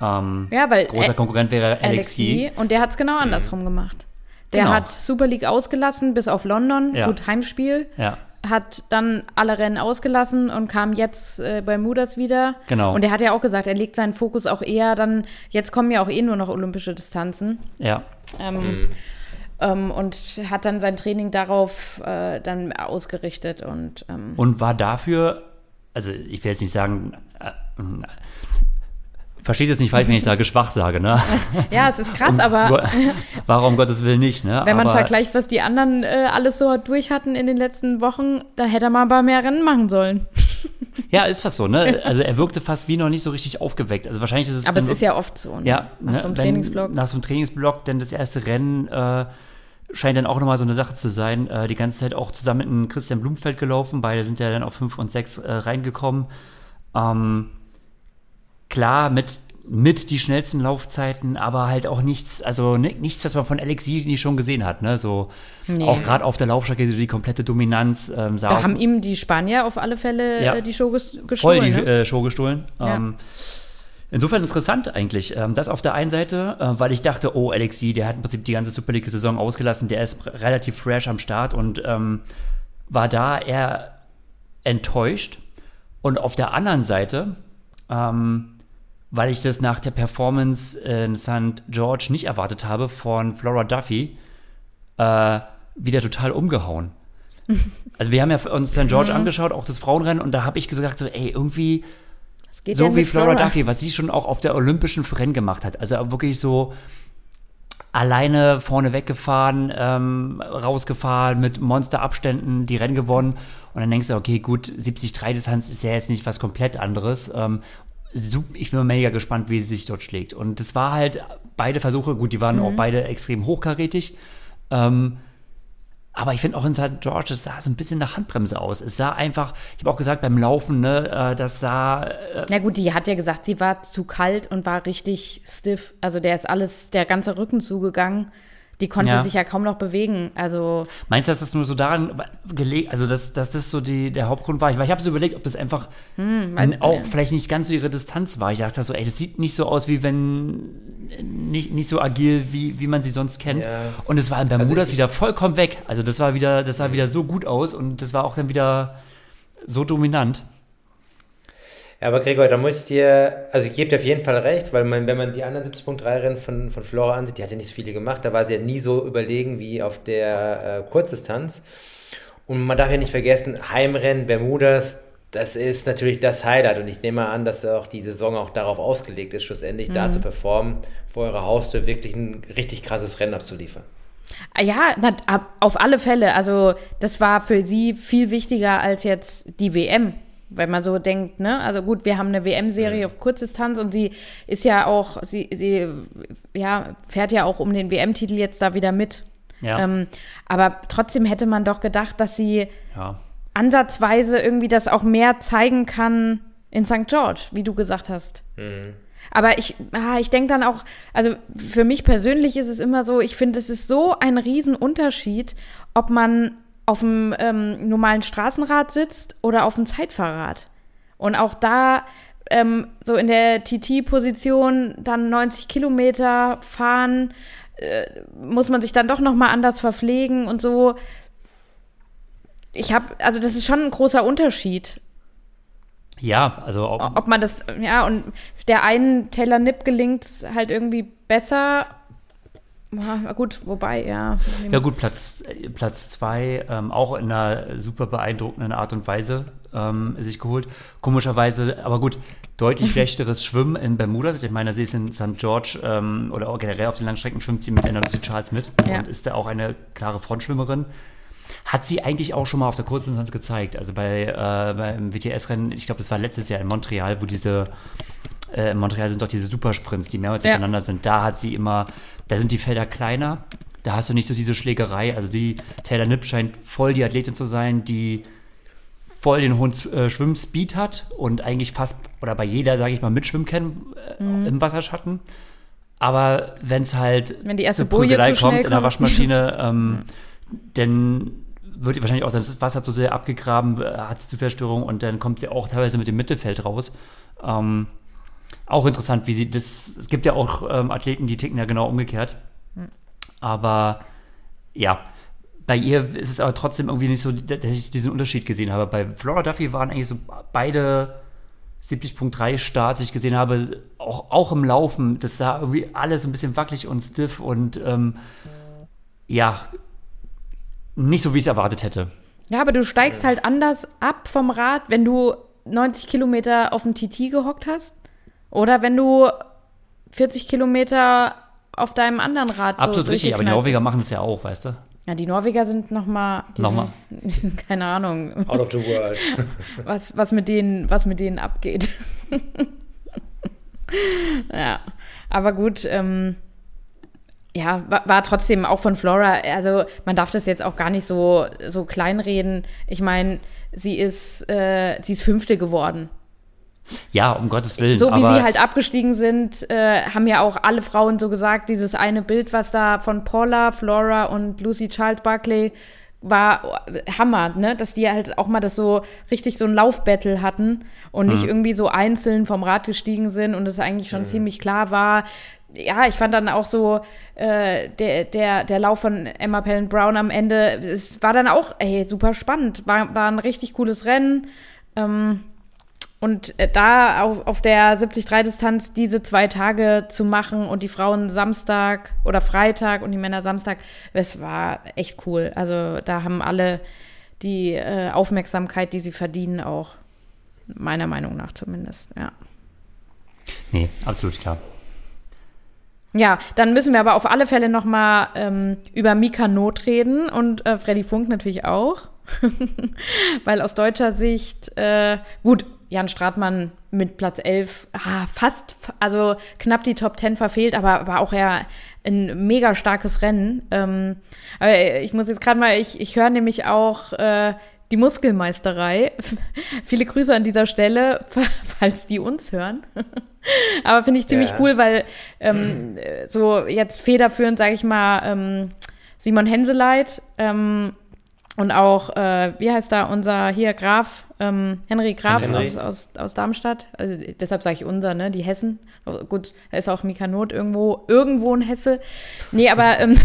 Ähm, ja, weil großer Konkurrent wäre Alexi. Und der hat es genau andersrum mhm. gemacht. Der genau. hat Super League ausgelassen bis auf London, ja. gut Heimspiel. Ja. Hat dann alle Rennen ausgelassen und kam jetzt äh, bei Mudas wieder. Genau. Und er hat ja auch gesagt, er legt seinen Fokus auch eher dann, jetzt kommen ja auch eh nur noch olympische Distanzen. Ja. Ähm, mhm. ähm, und hat dann sein Training darauf äh, dann ausgerichtet und ähm, Und war dafür, also ich will jetzt nicht sagen, äh, versteht es nicht falsch, wenn ich sage schwach sage, ne? Ja, es ist krass, aber warum Gottes Willen nicht, ne? Wenn man aber, vergleicht, was die anderen äh, alles so durch hatten in den letzten Wochen, dann hätte er mal ein paar mehr Rennen machen sollen. Ja, ist fast so, ne? Also er wirkte fast wie noch nicht so richtig aufgeweckt. Also wahrscheinlich ist es. Aber es ist ja oft so, ne? Ja, nach ne? so einem Trainingsblock. Wenn, nach so einem Trainingsblock, denn das erste Rennen äh, scheint dann auch nochmal so eine Sache zu sein. Äh, die ganze Zeit auch zusammen mit Christian Blumfeld gelaufen. Beide sind ja dann auf 5 und 6 äh, reingekommen. Ähm, klar, mit mit die schnellsten Laufzeiten, aber halt auch nichts, also nichts, was man von Alex nie schon gesehen hat. Ne? So nee. auch gerade auf der Laufstrecke die komplette Dominanz. Ähm, da haben ihm die Spanier auf alle Fälle ja, äh, die Show gestohlen. Voll die ne? äh, Show gestohlen. Ja. Ähm, insofern interessant eigentlich. Ähm, das auf der einen Seite, äh, weil ich dachte, oh, Alexi, der hat im Prinzip die ganze Super League-Saison ausgelassen, der ist relativ fresh am Start und ähm, war da eher enttäuscht. Und auf der anderen Seite, ähm, weil ich das nach der Performance in St. George nicht erwartet habe von Flora Duffy, äh, wieder total umgehauen. also wir haben ja uns St. George mhm. angeschaut, auch das Frauenrennen, und da habe ich gesagt, so, ey, irgendwie so wie Flora, Flora Duffy, was sie schon auch auf der olympischen Rennen gemacht hat. Also wirklich so alleine vorne weggefahren, ähm, rausgefahren, mit Monsterabständen die Rennen gewonnen. Und dann denkst du, okay, gut, 70-3-Distanz ist ja jetzt nicht was komplett anderes. Ähm, ich bin mega gespannt, wie sie sich dort schlägt. Und es war halt beide Versuche, gut, die waren mhm. auch beide extrem hochkarätig. Ähm, aber ich finde auch in St. George, es sah so ein bisschen nach Handbremse aus. Es sah einfach, ich habe auch gesagt, beim Laufen, ne, äh, das sah. Äh Na gut, die hat ja gesagt, sie war zu kalt und war richtig stiff. Also der ist alles, der ganze Rücken zugegangen. Die konnte Ja. sich ja kaum noch bewegen. Also, Meinst du, dass das nur so daran gelegt, also dass, dass das so die, der Hauptgrund war? Weil ich habe so überlegt, ob das einfach Hm, weiß- auch vielleicht nicht ganz so ihre Distanz war. Ich dachte so, ey, das sieht nicht so aus, wie wenn, nicht, nicht so agil, wie, wie man sie sonst kennt. Ja. Und es war in Bermudas Also ich- wieder vollkommen weg. Also das war wieder, das sah wieder so gut aus und das war auch dann wieder so dominant. Ja, aber Gregor, da muss ich dir, also ich gebe dir auf jeden Fall recht, weil man, wenn man die anderen 70.3-Rennen von, von Flora ansieht, die hat ja nicht so viele gemacht, da war sie ja nie so überlegen wie auf der äh, Kurzdistanz. Und man darf ja nicht vergessen, Heimrennen, Bermudas, das ist natürlich das Highlight und ich nehme an, dass auch die Saison auch darauf ausgelegt ist, schlussendlich da zu performen, vor eurer Haustür wirklich ein richtig krasses Rennen abzuliefern. ah ja, auf alle Fälle. Also, das war für sie viel wichtiger als jetzt die WM. Wenn man so denkt, ne? Also gut, wir haben eine WM-Serie auf Kurzdistanz und sie ist ja auch, sie, sie ja, fährt ja auch um den WM-Titel jetzt da wieder mit. Ja. Ähm, aber trotzdem hätte man doch gedacht, dass sie ja. ansatzweise irgendwie das auch mehr zeigen kann in St. George, wie du gesagt hast. Aber ich, ah, ich denke dann auch, also für mich persönlich ist es immer so, ich finde, es ist so ein Riesenunterschied, ob man auf dem ähm, normalen Straßenrad sitzt oder auf dem Zeitfahrrad. Und auch da ähm, so in der TT-Position dann 90 Kilometer fahren, äh, muss man sich dann doch noch mal anders verpflegen und so. Ich habe, also das ist schon ein großer Unterschied, Ja, also auch, ob man das, ja, und der einen Taylor Nipp gelingt halt irgendwie besser. Ja, gut, wobei, ja. Ja gut, Platz, Platz zwei, ähm, auch in einer super beeindruckenden Art und Weise ähm, sich geholt. Komischerweise, aber gut, deutlich schlechteres Schwimmen in Bermudas. Ich meine, sie ist in St. George ähm, oder auch generell auf den Langstrecken schwimmt sie mit Anna Lucy Charles mit Ja. und ist da auch eine klare Frontschwimmerin. Hat sie eigentlich auch schon mal auf der Kurzdistanz gezeigt. Also bei, äh, beim WTS-Rennen, ich glaube, das war letztes Jahr in Montreal, wo diese äh, in Montreal sind doch diese Supersprints, die mehrmals Ja. hintereinander sind. Da hat sie immer, da sind die Felder kleiner, da hast du nicht so diese Schlägerei. Also die Taylor Nipp scheint voll die Athletin zu sein, die voll den hohen äh, Schwimmspeed hat und eigentlich fast, oder bei jeder, sage ich mal, mitschwimmen kann äh, im Wasserschatten. Aber wenn es halt Wenn die erste zur Prügelei schnell kommt in der kommt. Waschmaschine, ähm, dann wird wahrscheinlich auch das Wasser zu sehr abgegraben, äh, hat sie zu Verstörung und dann kommt sie auch teilweise mit dem Mittelfeld raus. Ähm, auch interessant, wie sie das. Es gibt ja auch ähm, Athleten, die ticken ja genau umgekehrt. Aber ja, bei ihr ist es aber trotzdem irgendwie nicht so, dass ich diesen Unterschied gesehen habe. Bei Flora Duffy waren eigentlich so beide 70.3 Starts, die ich gesehen habe, auch, auch im Laufen. Das sah irgendwie alles ein bisschen wackelig und stiff und ähm, ja, nicht so, wie ich es erwartet hätte. Ja, aber du steigst halt anders ab vom Rad, wenn du 90 Kilometer auf dem TT gehockt hast oder wenn du 40 Kilometer auf deinem anderen Rad so Absolut richtig, aber die Norweger machen es ja auch, weißt du? Ja, die Norweger sind noch mal, die Noch mal. Sind, keine Ahnung, Out of the world. was, was, mit denen, was mit denen abgeht. ja, aber gut, ähm, ja, war, war trotzdem auch von Flora, also man darf das jetzt auch gar nicht so, so kleinreden. Ich meine, sie ist, äh, sie ist Fünfte geworden. Ja, um Gottes Willen. So wie sie halt abgestiegen sind, äh, haben ja auch alle Frauen so gesagt, dieses eine Bild, was da von Paula, Flora und Lucy Child Buckley war Hammer, ne? Dass die halt auch mal das so richtig so ein Laufbattle hatten und nicht irgendwie so einzeln vom Rad gestiegen sind und es eigentlich schon ziemlich klar war. Ja, ich fand dann auch so äh, der, der, der Lauf von Emma Pellen Brown am Ende, es war dann auch ey, super spannend. War, war ein richtig cooles Rennen. Ähm, und äh, da auf, auf der 73-Distanz diese zwei Tage zu machen und die Frauen Samstag oder Freitag und die Männer Samstag, das war echt cool. Also da haben alle die äh, Aufmerksamkeit, die sie verdienen, auch meiner Meinung nach zumindest, ja. nee, absolut klar. Ja, dann müssen wir aber auf alle Fälle noch mal ähm, über Mika Not reden und äh, Freddy Funk natürlich auch. Weil aus deutscher Sicht, äh, gut, Jan Stratmann mit Platz 11, ah, fast, also knapp die Top 10 verfehlt, aber war auch ja ein mega starkes Rennen. Ähm, aber ich muss jetzt gerade mal, ich, ich höre nämlich auch äh, die Muskelmeisterei. Viele Grüße an dieser Stelle, falls die uns hören. Aber finde ich ziemlich Ja. cool, weil ähm, äh, so jetzt federführend, sage ich mal, ähm, Simon Henseleit ähm, und auch, äh, wie heißt da unser hier Graf, ähm, Henry Graf Henry. aus, aus, aus Darmstadt. Also deshalb sage ich unser, ne? Die Hessen. Gut, da ist auch Mika Not irgendwo, irgendwo in Hesse. Nee, aber ähm,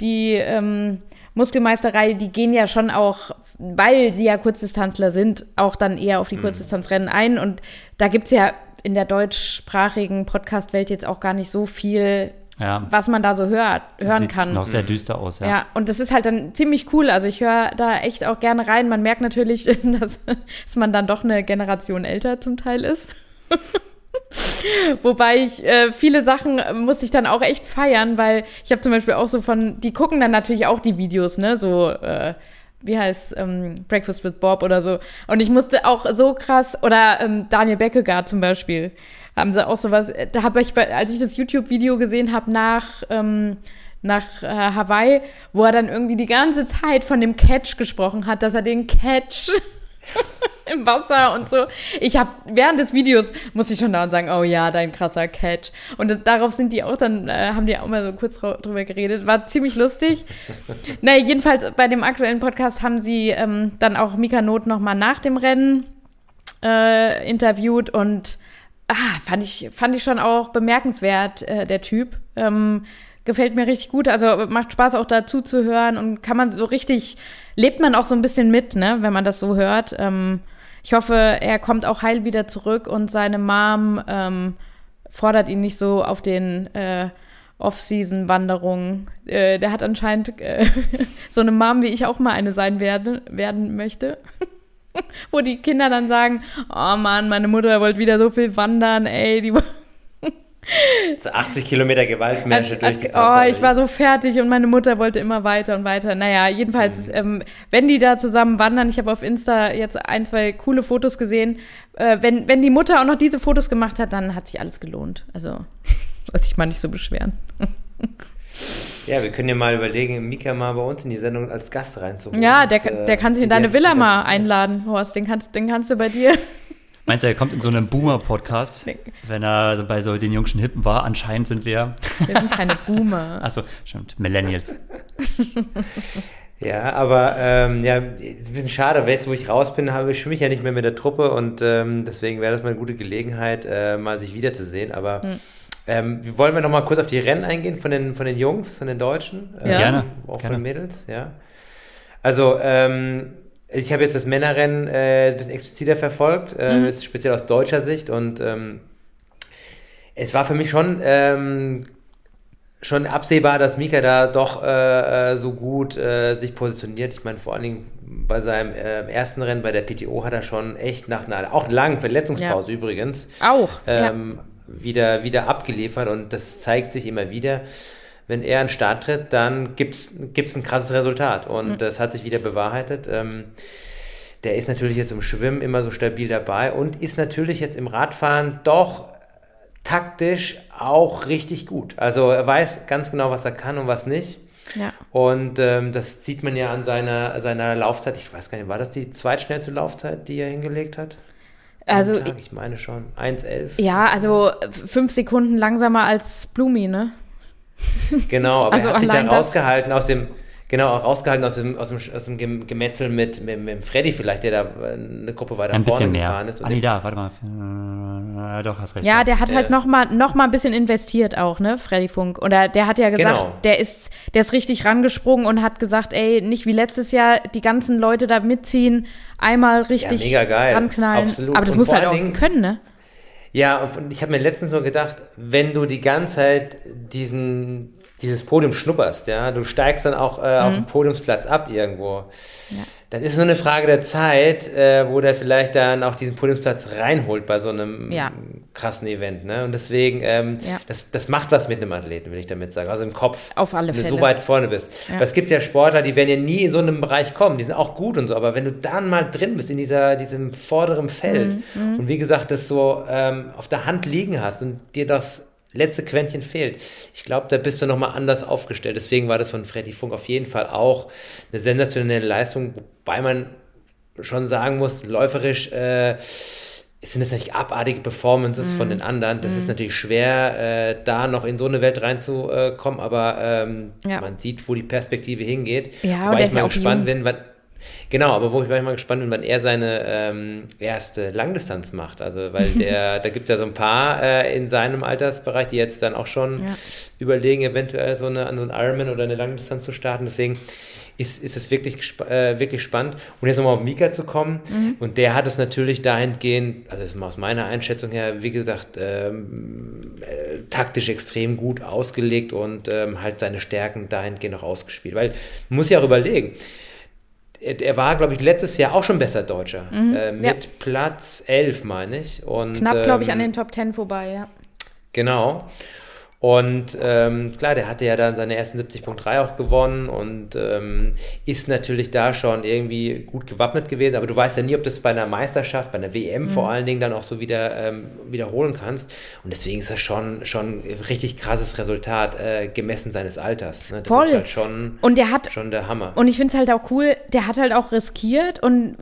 die ähm, Muskelmeisterei, die gehen ja schon auch, weil sie ja Kurzdistanzler sind, auch dann eher auf die Kurzdistanzrennen ein. Und da gibt's ja in der deutschsprachigen Podcast-Welt jetzt auch gar nicht so viel, Ja. was man da so hört, hören Sieht kann. noch sehr düster aus, ja. Ja, und das ist halt dann ziemlich cool. Also ich höre da echt auch gerne rein. Man merkt natürlich, dass, dass man dann doch eine Generation älter zum Teil ist. Wobei ich äh, viele Sachen muss ich dann auch echt feiern, weil ich habe zum Beispiel auch so von, die gucken dann natürlich auch die Videos, ne, so äh, wie heißt ähm, Breakfast with Bob oder so. Und ich musste auch so krass oder ähm, Daniel Beckegaard zum Beispiel haben sie auch sowas. Da habe ich, bei, als ich das YouTube-Video gesehen habe nach ähm, nach äh, Hawaii, wo er dann irgendwie die ganze Zeit von dem Catch gesprochen hat, dass er den Catch im Wasser und so. Ich habe während des Videos muss ich schon da und sagen, oh ja, dein krasser Catch. Und das, darauf sind die auch dann, äh, haben die auch mal so kurz drü- drüber geredet. War ziemlich lustig. naja, jedenfalls bei dem aktuellen Podcast haben sie ähm, dann auch Mika Not nochmal nach dem Rennen äh, interviewt und ah, fand ich, fand ich schon auch bemerkenswert, äh, der Typ. Ähm, gefällt mir richtig gut. Also macht Spaß auch dazu zu hören und kann man so richtig, lebt man auch so ein bisschen mit, ne, wenn man das so hört. Ähm, ich hoffe, er kommt auch heil wieder zurück und seine Mom ähm, fordert ihn nicht so auf den äh, Off-Season-Wanderungen. Äh, der hat anscheinend äh, so eine Mom, wie ich auch mal eine sein werde, werden möchte. Wo die Kinder dann sagen, oh Mann, meine Mutter wollte wieder so viel wandern, ey, die So 80 Kilometer Gewaltmärsche durch die Oh, ich war so fertig und meine Mutter wollte immer weiter und weiter. Naja, jedenfalls, ähm, wenn die da zusammen wandern, ich habe auf Insta jetzt ein, zwei coole Fotos gesehen. Äh, wenn, wenn die Mutter auch noch diese Fotos gemacht hat, dann hat sich alles gelohnt. Also, soll sich mal nicht so beschweren. Ja, wir können ja mal überlegen, Mika mal bei uns in die Sendung als Gast reinzuholen. Ja, Das, der, äh, der kann sich in deine Villa mal einladen, Horst. Den kannst, den kannst du bei dir. Meinst du, er kommt in so einen Boomer-Podcast, wenn er bei so den jungschen Hippen war? Anscheinend sind wir, Wir sind keine Boomer. achso, stimmt, Millennials. Ja, aber ähm, ja, ist ein bisschen schade, weil jetzt, wo ich raus bin, habe ich schwimme ich ja nicht mehr mit der Truppe und ähm, deswegen wäre das mal eine gute Gelegenheit, äh, mal sich wiederzusehen. Aber Hm. Ähm, wollen wir noch mal kurz auf die Rennen eingehen von den, von den Jungs, von den Deutschen? Ja. Gerne, Auch gerne. von den Mädels, ja. Also, ähm, ich habe jetzt das Männerrennen äh, ein bisschen expliziter verfolgt, äh, Mhm. jetzt speziell aus deutscher Sicht und ähm, es war für mich schon ähm, schon absehbar, dass Mika da doch äh, äh, so gut äh, sich positioniert. Ich meine, vor allen Dingen bei seinem äh, ersten Rennen bei der PTO hat er schon echt nach einer auch langen Verletzungspause übrigens Auch. ähm, wieder, wieder abgeliefert und das zeigt sich immer wieder. Wenn er an den Start tritt, dann gibt es ein krasses Resultat und das hat sich wieder bewahrheitet. Ähm, der ist natürlich jetzt im Schwimmen immer so stabil dabei und ist natürlich jetzt im Radfahren doch taktisch auch richtig gut. Also er weiß ganz genau, was er kann und was nicht. ja. Und ähm, das sieht man ja an seiner, seiner Laufzeit. Ich weiß gar nicht, war das die zweitschnellste Laufzeit, die er hingelegt hat? Also, Tag? ich meine schon. 1,11. ja, also f- fünf Sekunden langsamer als Blumi, ne? Genau, aber Also er hat sich da rausgehalten aus dem, genau, auch rausgehalten aus dem, aus dem, aus dem Gem- Gemetzel mit, mit, mit Freddy vielleicht, der da äh, eine Gruppe weiter Ein vorne bisschen mehr. gefahren ist. Ah, nee, da, warte mal. Äh, doch, hast recht. Ja, der hat halt Äh, noch mal, noch mal ein bisschen investiert auch, ne, Freddy Funk. Oder der hat ja gesagt, Genau. der ist, der ist richtig rangesprungen und hat gesagt, ey, nicht wie letztes Jahr die ganzen Leute da mitziehen, einmal richtig mega geil. ranknallen. Absolut. Aber das Und musst du vor halt auch Dingen- können, ne? Ja, und ich habe mir letztens nur gedacht, wenn du die ganze Zeit diesen, dieses Podium schnupperst, ja, du steigst dann auch äh, Mhm. auf den Podiumsplatz ab irgendwo, dann ist es nur eine Frage der Zeit, äh, wo der vielleicht dann auch diesen Podiumsplatz reinholt bei so einem Ja. krassen Event. Ne? Und deswegen, ähm, Ja. das, das macht was mit einem Athleten, will ich damit sagen. Also im Kopf. Auf alle wenn du Fälle. so weit vorne bist. Ja. Weil es gibt ja Sportler, die werden ja nie in so einem Bereich kommen. Die sind auch gut und so. Aber wenn du dann mal drin bist in dieser, diesem vorderen Feld Mhm, und wie gesagt, das so ähm, auf der Hand liegen hast und dir das letzte Quäntchen fehlt, ich glaube, da bist du nochmal anders aufgestellt. Deswegen war das von Freddy Funk auf jeden Fall auch eine sensationelle Leistung, wobei man schon sagen muss, läuferisch äh, es sind jetzt natürlich abartige Performances Mhm. von den anderen. Das ist natürlich schwer, äh, da noch in so eine Welt reinzukommen, aber ähm, Ja. man sieht, wo die Perspektive hingeht. Ja, Wobei ich mal gespannt jung. bin, wann. Genau, aber wo ich mal gespannt bin, wann er seine ähm, erste Langdistanz macht. Also, weil der, da gibt es ja so ein paar äh, in seinem Altersbereich, die jetzt dann auch schon Ja. überlegen, eventuell so eine, an so einen Ironman oder eine Langdistanz zu starten. Deswegen ist, ist es wirklich, äh, wirklich spannend. Und jetzt nochmal auf Mika zu kommen. Mhm. Und der hat es natürlich dahingehend, also ist mal aus meiner Einschätzung her, wie gesagt, ähm, äh, taktisch extrem gut ausgelegt und ähm, halt seine Stärken dahingehend auch ausgespielt. Weil man muss ja auch überlegen, er war, glaube ich, letztes Jahr auch schon besser Deutscher. äh, mit ja. Platz 11, meine ich. Und, Knapp, glaube ich, ähm, an den Top 10 vorbei, ja. Genau. Und ähm, klar, der hatte ja dann seine ersten 70.3 auch gewonnen und ähm, ist natürlich da schon irgendwie gut gewappnet gewesen. Aber du weißt ja nie, ob das bei einer Meisterschaft, bei einer WM vor Mhm. allen Dingen dann auch so wieder ähm, wiederholen kannst. Und deswegen ist das schon schon richtig krasses Resultat äh, gemessen seines Alters. Ne? Das Voll. ist halt schon, Und der hat, schon der Hammer. und ich finde es halt auch cool, der hat halt auch riskiert und,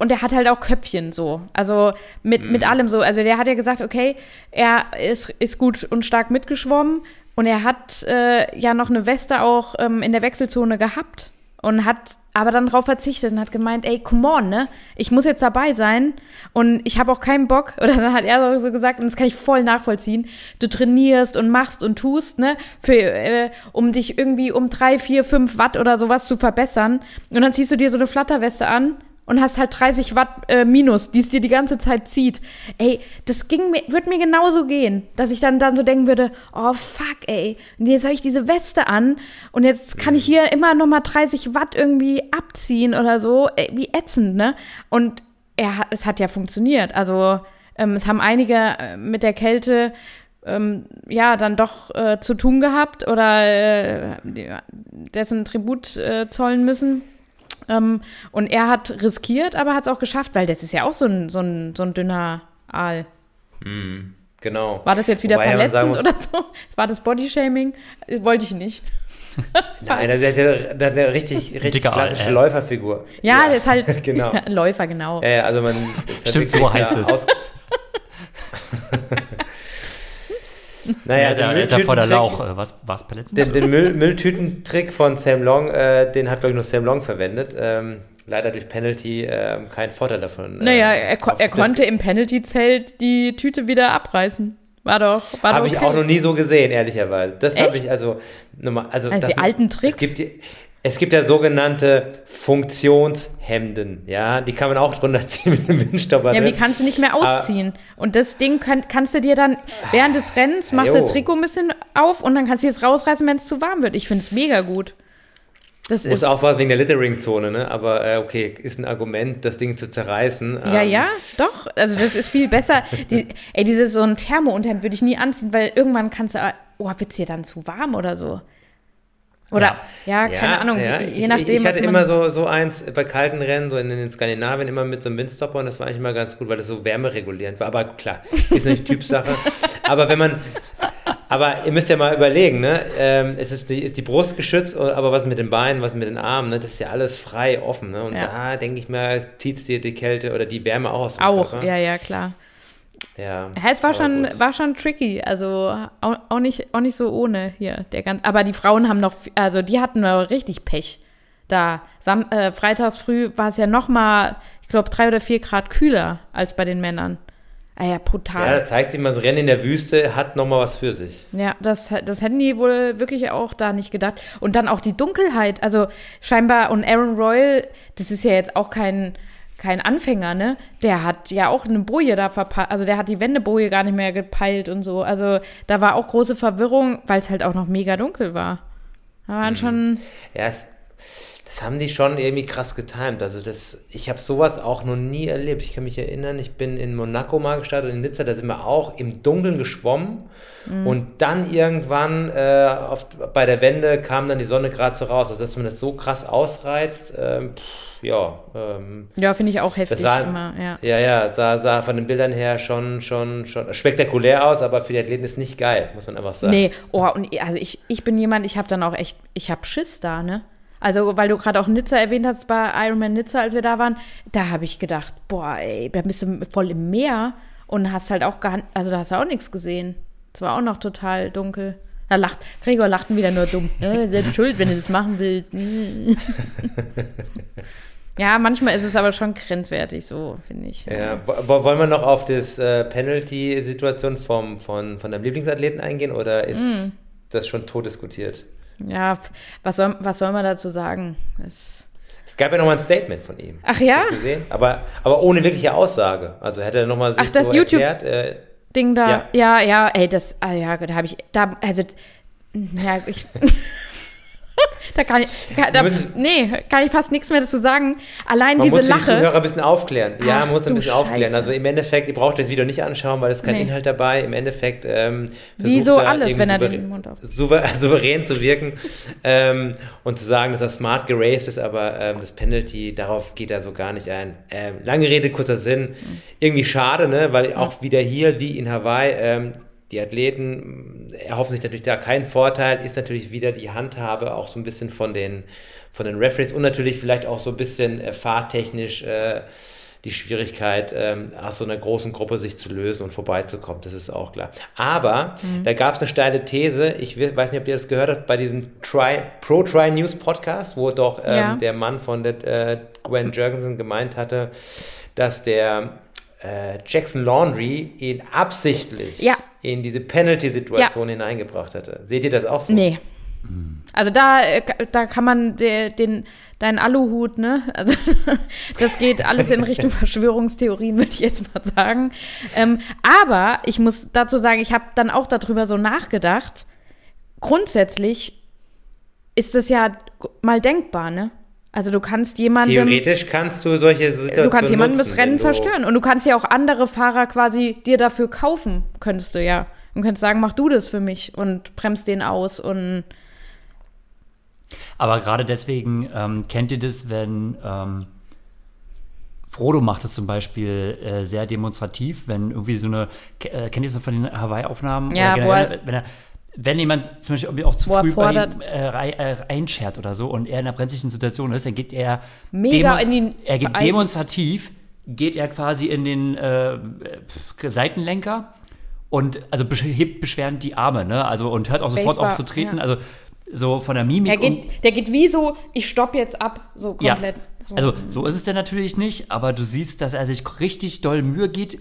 und der hat halt auch Köpfchen so. Also mit, mit allem so. Also der hat ja gesagt, okay, er ist, ist gut und stark mitgeschwommen und er hat äh, ja noch eine Weste auch ähm, in der Wechselzone gehabt und hat aber dann drauf verzichtet und hat gemeint, ey, come on, ne? Ich muss jetzt dabei sein und ich habe auch keinen Bock. Oder dann hat er so gesagt, und das kann ich voll nachvollziehen, du trainierst und machst und tust, ne? Für, äh, um dich irgendwie um drei, vier, fünf Watt oder sowas zu verbessern. Und dann ziehst du dir so eine Flatterweste an und hast halt 30 Watt äh, Minus, die es dir die ganze Zeit zieht. Ey, das ging mir, wird mir genauso gehen, dass ich dann, dann so denken würde, oh fuck, ey, und jetzt habe ich diese Weste an und jetzt kann ich hier immer noch mal 30 Watt irgendwie abziehen oder so, ey, wie ätzend, ne? Und er es hat ja funktioniert. Also ähm, es haben einige äh, mit der Kälte ähm, ja dann doch äh, zu tun gehabt oder äh, dessen Tribut äh, zollen müssen. Ähm, und er hat riskiert, aber hat es auch geschafft, weil das ist ja auch so ein, so ein, so ein dünner Aal. genau. War das jetzt wieder Wobei verletzend muss- oder so? War das Bodyshaming? Wollte ich nicht. Nein, der, der, der, der hat eine richtig, richtig Dicker Aal, klassische äh. Läuferfigur. Ja, der ist halt genau. ein Läufer, genau. Ja, ja, also man. Stimmt, so heißt ja, es. Naja, er ist ja, den er ist ja vor der Mülltütentrick- Lauch. Äh, was war es verletzend? Den, den Müll, Mülltütentrick von Sam Long, äh, den hat, glaube ich, nur Sam Long verwendet. Ähm, leider durch Penalty ähm, keinen Vorteil davon. Naja, ähm, er, ko er konnte im Penalty-Zelt die Tüte wieder abreißen. War doch, war Habe ich okay. auch noch nie so gesehen, ehrlicherweise. Das habe ich also nochmal. Also, Also die alten Tricks? Es gibt, die- es gibt ja sogenannte Funktionshemden, ja, die kann man auch drunter ziehen mit einem Windstopper Ja, aber die kannst du nicht mehr Ah. ausziehen. Und das Ding könnt, kannst du dir dann während des Rennens, machst du Jo. das Trikot ein bisschen auf und dann kannst du es rausreißen, wenn es zu warm wird. Ich finde es mega gut. Das Muss ist, aufpassen wegen der Littering-Zone, ne? Aber äh, okay, ist ein Argument, das Ding zu zerreißen. Ja, Ähm, ja, doch. Also das ist viel besser. Die, ey, dieses so ein Thermounterhemd würde ich nie anziehen, weil irgendwann kannst du, oh, wird's dir dann zu warm oder so? Oder, ja, keine Ahnung, ja. je nachdem. Ich, ich hatte immer so, so eins bei kalten Rennen, so in den Skandinavien, immer mit so einem Windstopper und das war eigentlich immer ganz gut, weil das so wärmeregulierend war. Aber klar, ist nicht Typsache. aber wenn man, aber ihr müsst ja mal überlegen, ne? Ähm, es ist die, ist die Brust geschützt, aber was mit den Beinen, was mit den Armen, ne? Das ist ja alles frei offen, ne? Und Ja. da denke ich mir, zieht es dir die Kälte oder die Wärme auch aus dem auch, Körper. ja, ja, klar. Ja. Ja, es war schon, gut. war schon tricky, also auch, auch, nicht, auch nicht so ohne hier. Der ganz, aber die Frauen haben noch, also die hatten noch richtig Pech. Da, Sam, äh, freitags früh war es ja noch mal, ich glaube, drei oder vier Grad kühler als bei den Männern. Ah ja, Ja, brutal. da zeigt sich mal, so Rennen in der Wüste hat nochmal was für sich. Ja, das, das hätten die wohl wirklich auch da nicht gedacht. Und dann auch die Dunkelheit. Also scheinbar, und Aaron Royal, das ist ja jetzt auch kein, kein Anfänger, ne? Der hat ja auch eine Boje da verpasst. Also der hat die Wendeboje gar nicht mehr gepeilt und so. Also da war auch große Verwirrung, weil es halt auch noch mega dunkel war. Da waren schon. Ja, es, das haben die schon irgendwie krass getimt. Also das, ich habe sowas auch noch nie erlebt. Ich kann mich erinnern, ich bin in Monaco mal gestartet und in Nizza, da sind wir auch im Dunkeln geschwommen und dann irgendwann äh, auf, bei der Wende kam dann die Sonne gerade so raus. Also dass man das so krass ausreizt, ähm, pff, ja, ähm, Ja, finde ich auch heftig das war immer, ja. ja, ja, sah, sah von den Bildern her schon, schon, schon spektakulär aus, aber für die Athleten ist nicht geil, muss man einfach sagen. Nee, oh, und also ich, ich bin jemand, ich habe dann auch echt, ich habe Schiss da, ne? Also, weil du gerade auch Nizza erwähnt hast bei Ironman Nizza, als wir da waren, da habe ich gedacht, boah, ey, da bist du voll im Meer und hast halt auch gar, also da hast du auch nichts gesehen. Es war auch noch total dunkel. Da lacht, Gregor lachten wieder nur dumm. Äh, selbst schuld, wenn du das machen willst. ja, manchmal ist es aber schon grenzwertig, so finde ich. Ja, wo- wollen wir noch auf das äh, Penalty-Situation vom, von, von deinem Lieblingsathleten eingehen oder ist Mm. das schon tot diskutiert? Ja, was soll, was soll man dazu sagen? Es, Es gab ja nochmal ein Statement von ihm. Ach ja? Aber, aber ohne wirkliche Aussage. Also hätte er nochmal sich Ach, das so YouTube- erklärt. Äh, Ding da, Ja. ja, ja, ey, das, ah, ja, da habe ich, da, also, ja, ich, da kann ich, kann, da, nee, kann ich fast nichts mehr dazu sagen. Allein man diese muss die Lache, Zuhörer ein bisschen aufklären. Ja, Ach, man muss ein bisschen aufklären. Scheiße. Also im Endeffekt, ihr braucht das Video nicht anschauen, weil es kein Nee. Inhalt dabei. Im Endeffekt ähm, versucht so alles, wenn er souverän- den Mund auf- souver souverän zu wirken ähm, und zu sagen, dass er smart geraced ist, aber ähm, das Penalty, darauf geht er so gar nicht ein. Ähm, lange Rede, kurzer Sinn. Irgendwie schade, ne? weil auch wieder hier, wie in Hawaii, ähm, die Athleten mh, erhoffen sich natürlich da keinen Vorteil, ist natürlich wieder die Handhabe auch so ein bisschen von den, von den Referees und natürlich vielleicht auch so ein bisschen äh, fahrtechnisch äh, die Schwierigkeit, ähm, aus so einer großen Gruppe sich zu lösen und vorbeizukommen. Das ist auch klar. Aber da gab es eine steile These, ich we- weiß nicht, ob ihr das gehört habt, bei diesem Try, Pro Try News Podcast, wo doch ähm, Ja. der Mann von der, äh, Gwen Jurgensen gemeint hatte, dass der äh, Jackson Laundry ihn absichtlich Ja. in diese Penalty-Situation hineingebracht hatte. Seht ihr das auch so? nee. Also da, äh, da kann man de, den, deinen Aluhut, ne? Also das geht alles in Richtung Verschwörungstheorien, würde ich jetzt mal sagen. Ähm, aber ich muss dazu sagen, ich habe dann auch darüber so nachgedacht. Grundsätzlich ist das ja mal denkbar, ne? Also du kannst jemandem Theoretisch kannst du solche Situationen du kannst jemandem nutzen, das Rennen zerstören und du kannst ja auch andere Fahrer quasi dir dafür kaufen, könntest du ja. Und könntest sagen, mach du das für mich und bremst den aus und Aber gerade deswegen ähm, kennt ihr das, wenn ähm, Frodo macht es zum Beispiel äh, sehr demonstrativ, wenn irgendwie so eine, äh, kennt ihr das noch von den Hawaii-Aufnahmen? Ja, Oder wo er- generell, wenn er wenn jemand zum Beispiel auch zu früh bei ihm äh, äh, einschert oder so und er in einer brenzlichen Situation ist, dann geht er Mega in die- er geht Eisen- demonstrativ, geht er quasi in den äh, Seitenlenker und also hebt beschwerend die Arme, ne? Also und hört auch sofort Baseball, auf zu treten. ja. Also so von der Mimik der geht, der geht wie so, ich stopp jetzt ab, so komplett. ja. So. Also so ist es denn natürlich nicht, aber du siehst, dass er sich richtig doll Mühe gibt,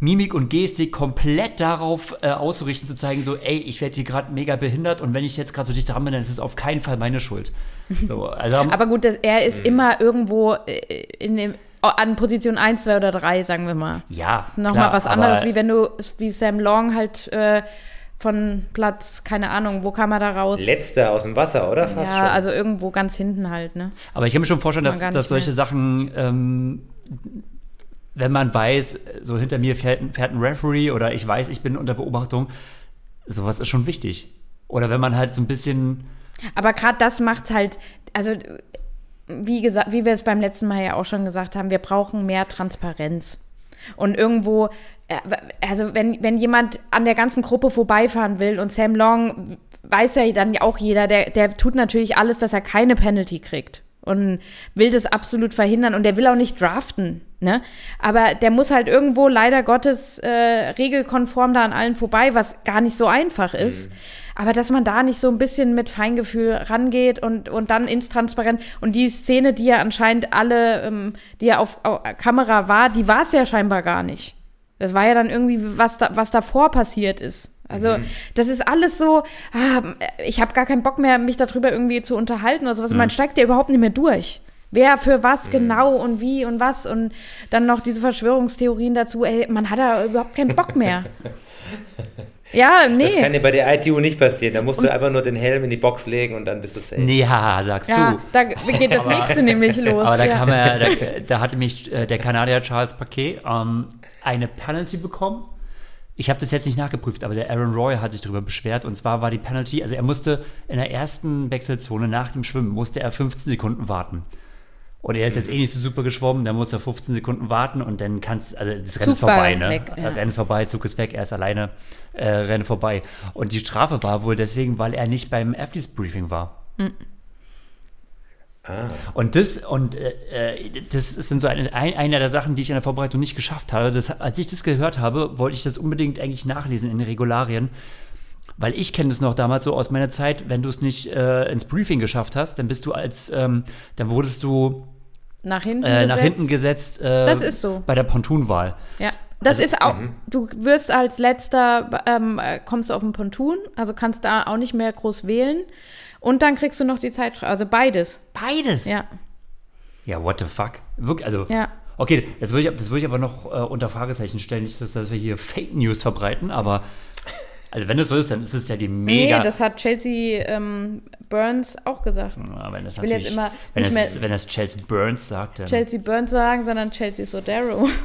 Mimik und Gestik komplett darauf äh, auszurichten, zu zeigen, so, ey, ich werde hier gerade mega behindert und wenn ich jetzt gerade so dicht dran bin, dann ist es auf keinen Fall meine Schuld. So, also, Aber gut, das, er ist immer irgendwo äh, in dem, an Position 1, 2 oder 3, sagen wir mal. ja, Das ist nochmal was anderes, wie wenn du, wie Sam Long halt äh, von Platz, keine Ahnung, wo kam er da raus? Letzter aus dem Wasser, oder? Fast ja, schon. also irgendwo ganz hinten halt, ne? Aber ich kann mir schon vorstellen, dass, dass solche mehr. Sachen, ähm, wenn man weiß, so hinter mir fährt, ein- fährt ein Referee oder ich weiß, ich bin unter Beobachtung, sowas ist schon wichtig. Oder wenn man halt so ein bisschen Aber gerade das macht halt, also wie gesagt, wie wir es beim letzten Mal ja auch schon gesagt haben, wir brauchen mehr Transparenz. Und irgendwo, äh, also wenn, wenn jemand an der ganzen Gruppe vorbeifahren will und Sam Long weiß ja dann auch jeder, der, der tut natürlich alles, dass er keine Penalty kriegt und will das absolut verhindern und der will auch nicht draften, ne? Aber der muss halt irgendwo leider Gottes äh, regelkonform da an allen vorbei, was gar nicht so einfach ist. Aber dass man da nicht so ein bisschen mit Feingefühl rangeht und, und dann ins Transparent und die Szene, die ja anscheinend alle, ähm, die ja auf, auf Kamera war, die war es ja scheinbar gar nicht. Das war ja dann irgendwie, was, da, was davor passiert ist. Also, das ist alles so, ah, ich habe gar keinen Bock mehr, mich darüber irgendwie zu unterhalten oder sowas. Man steigt ja überhaupt nicht mehr durch. Wer für was genau und wie und was und dann noch diese Verschwörungstheorien dazu. Ey, man hat da überhaupt keinen Bock mehr. ja, Das nee. kann dir bei der ITU nicht passieren. Da musst du einfach nur den Helm in die Box legen und dann bist du safe. Nee, haha, sagst Ja, du. da geht das nächste nämlich los. Aber da, ja. kam er, da, da hatte mich äh, der Kanadier Charles Paquet ähm, eine Penalty bekommen. Ich habe das jetzt nicht nachgeprüft, aber der Aaron Roy hat sich darüber beschwert. Und zwar war die Penalty, also er musste in der ersten Wechselzone nach dem Schwimmen, musste er 15 Sekunden warten. Und er ist jetzt eh nicht so super geschwommen, da muss er 15 Sekunden warten und dann kannst also das Rennen ist Zug vorbei, ne? weg, ja. Rennen ist vorbei, Zug ist weg, er ist alleine, äh, Rennen vorbei. Und die Strafe war wohl deswegen, weil er nicht beim Athletes Briefing war. Ah. Und das, und äh, äh, das sind so eine, ein, eine der Sachen, die ich in der Vorbereitung nicht geschafft habe. Das, als ich das gehört habe, wollte ich das unbedingt eigentlich nachlesen in den Regularien. Weil ich kenne das noch damals so aus meiner Zeit, wenn du es nicht äh, ins Briefing geschafft hast, dann bist du als, ähm, dann wurdest du Nach hinten äh, nach gesetzt. hinten gesetzt äh, Das ist so. bei der Pontunwahl. Ja. Das Also- ist auch, du wirst als letzter, ähm, äh, kommst du auf den Ponton, also kannst da auch nicht mehr groß wählen. Und dann kriegst du noch die Zeitstrafe, also beides. Beides? Ja, Ja, what the fuck? Wirklich, also. ja. Okay, das würde ich, das würde ich aber noch äh, unter Fragezeichen stellen. Nicht, dass, dass wir hier Fake News verbreiten, aber also wenn es so ist, dann ist es ja die mega. Nee, das hat Chelsea ähm, Burns auch gesagt. Ja, wenn das will jetzt immer wenn das, mehr- wenn das Chelsea Burns sagt, dann. Chelsea Burns sagen, sondern Chelsea Sodero.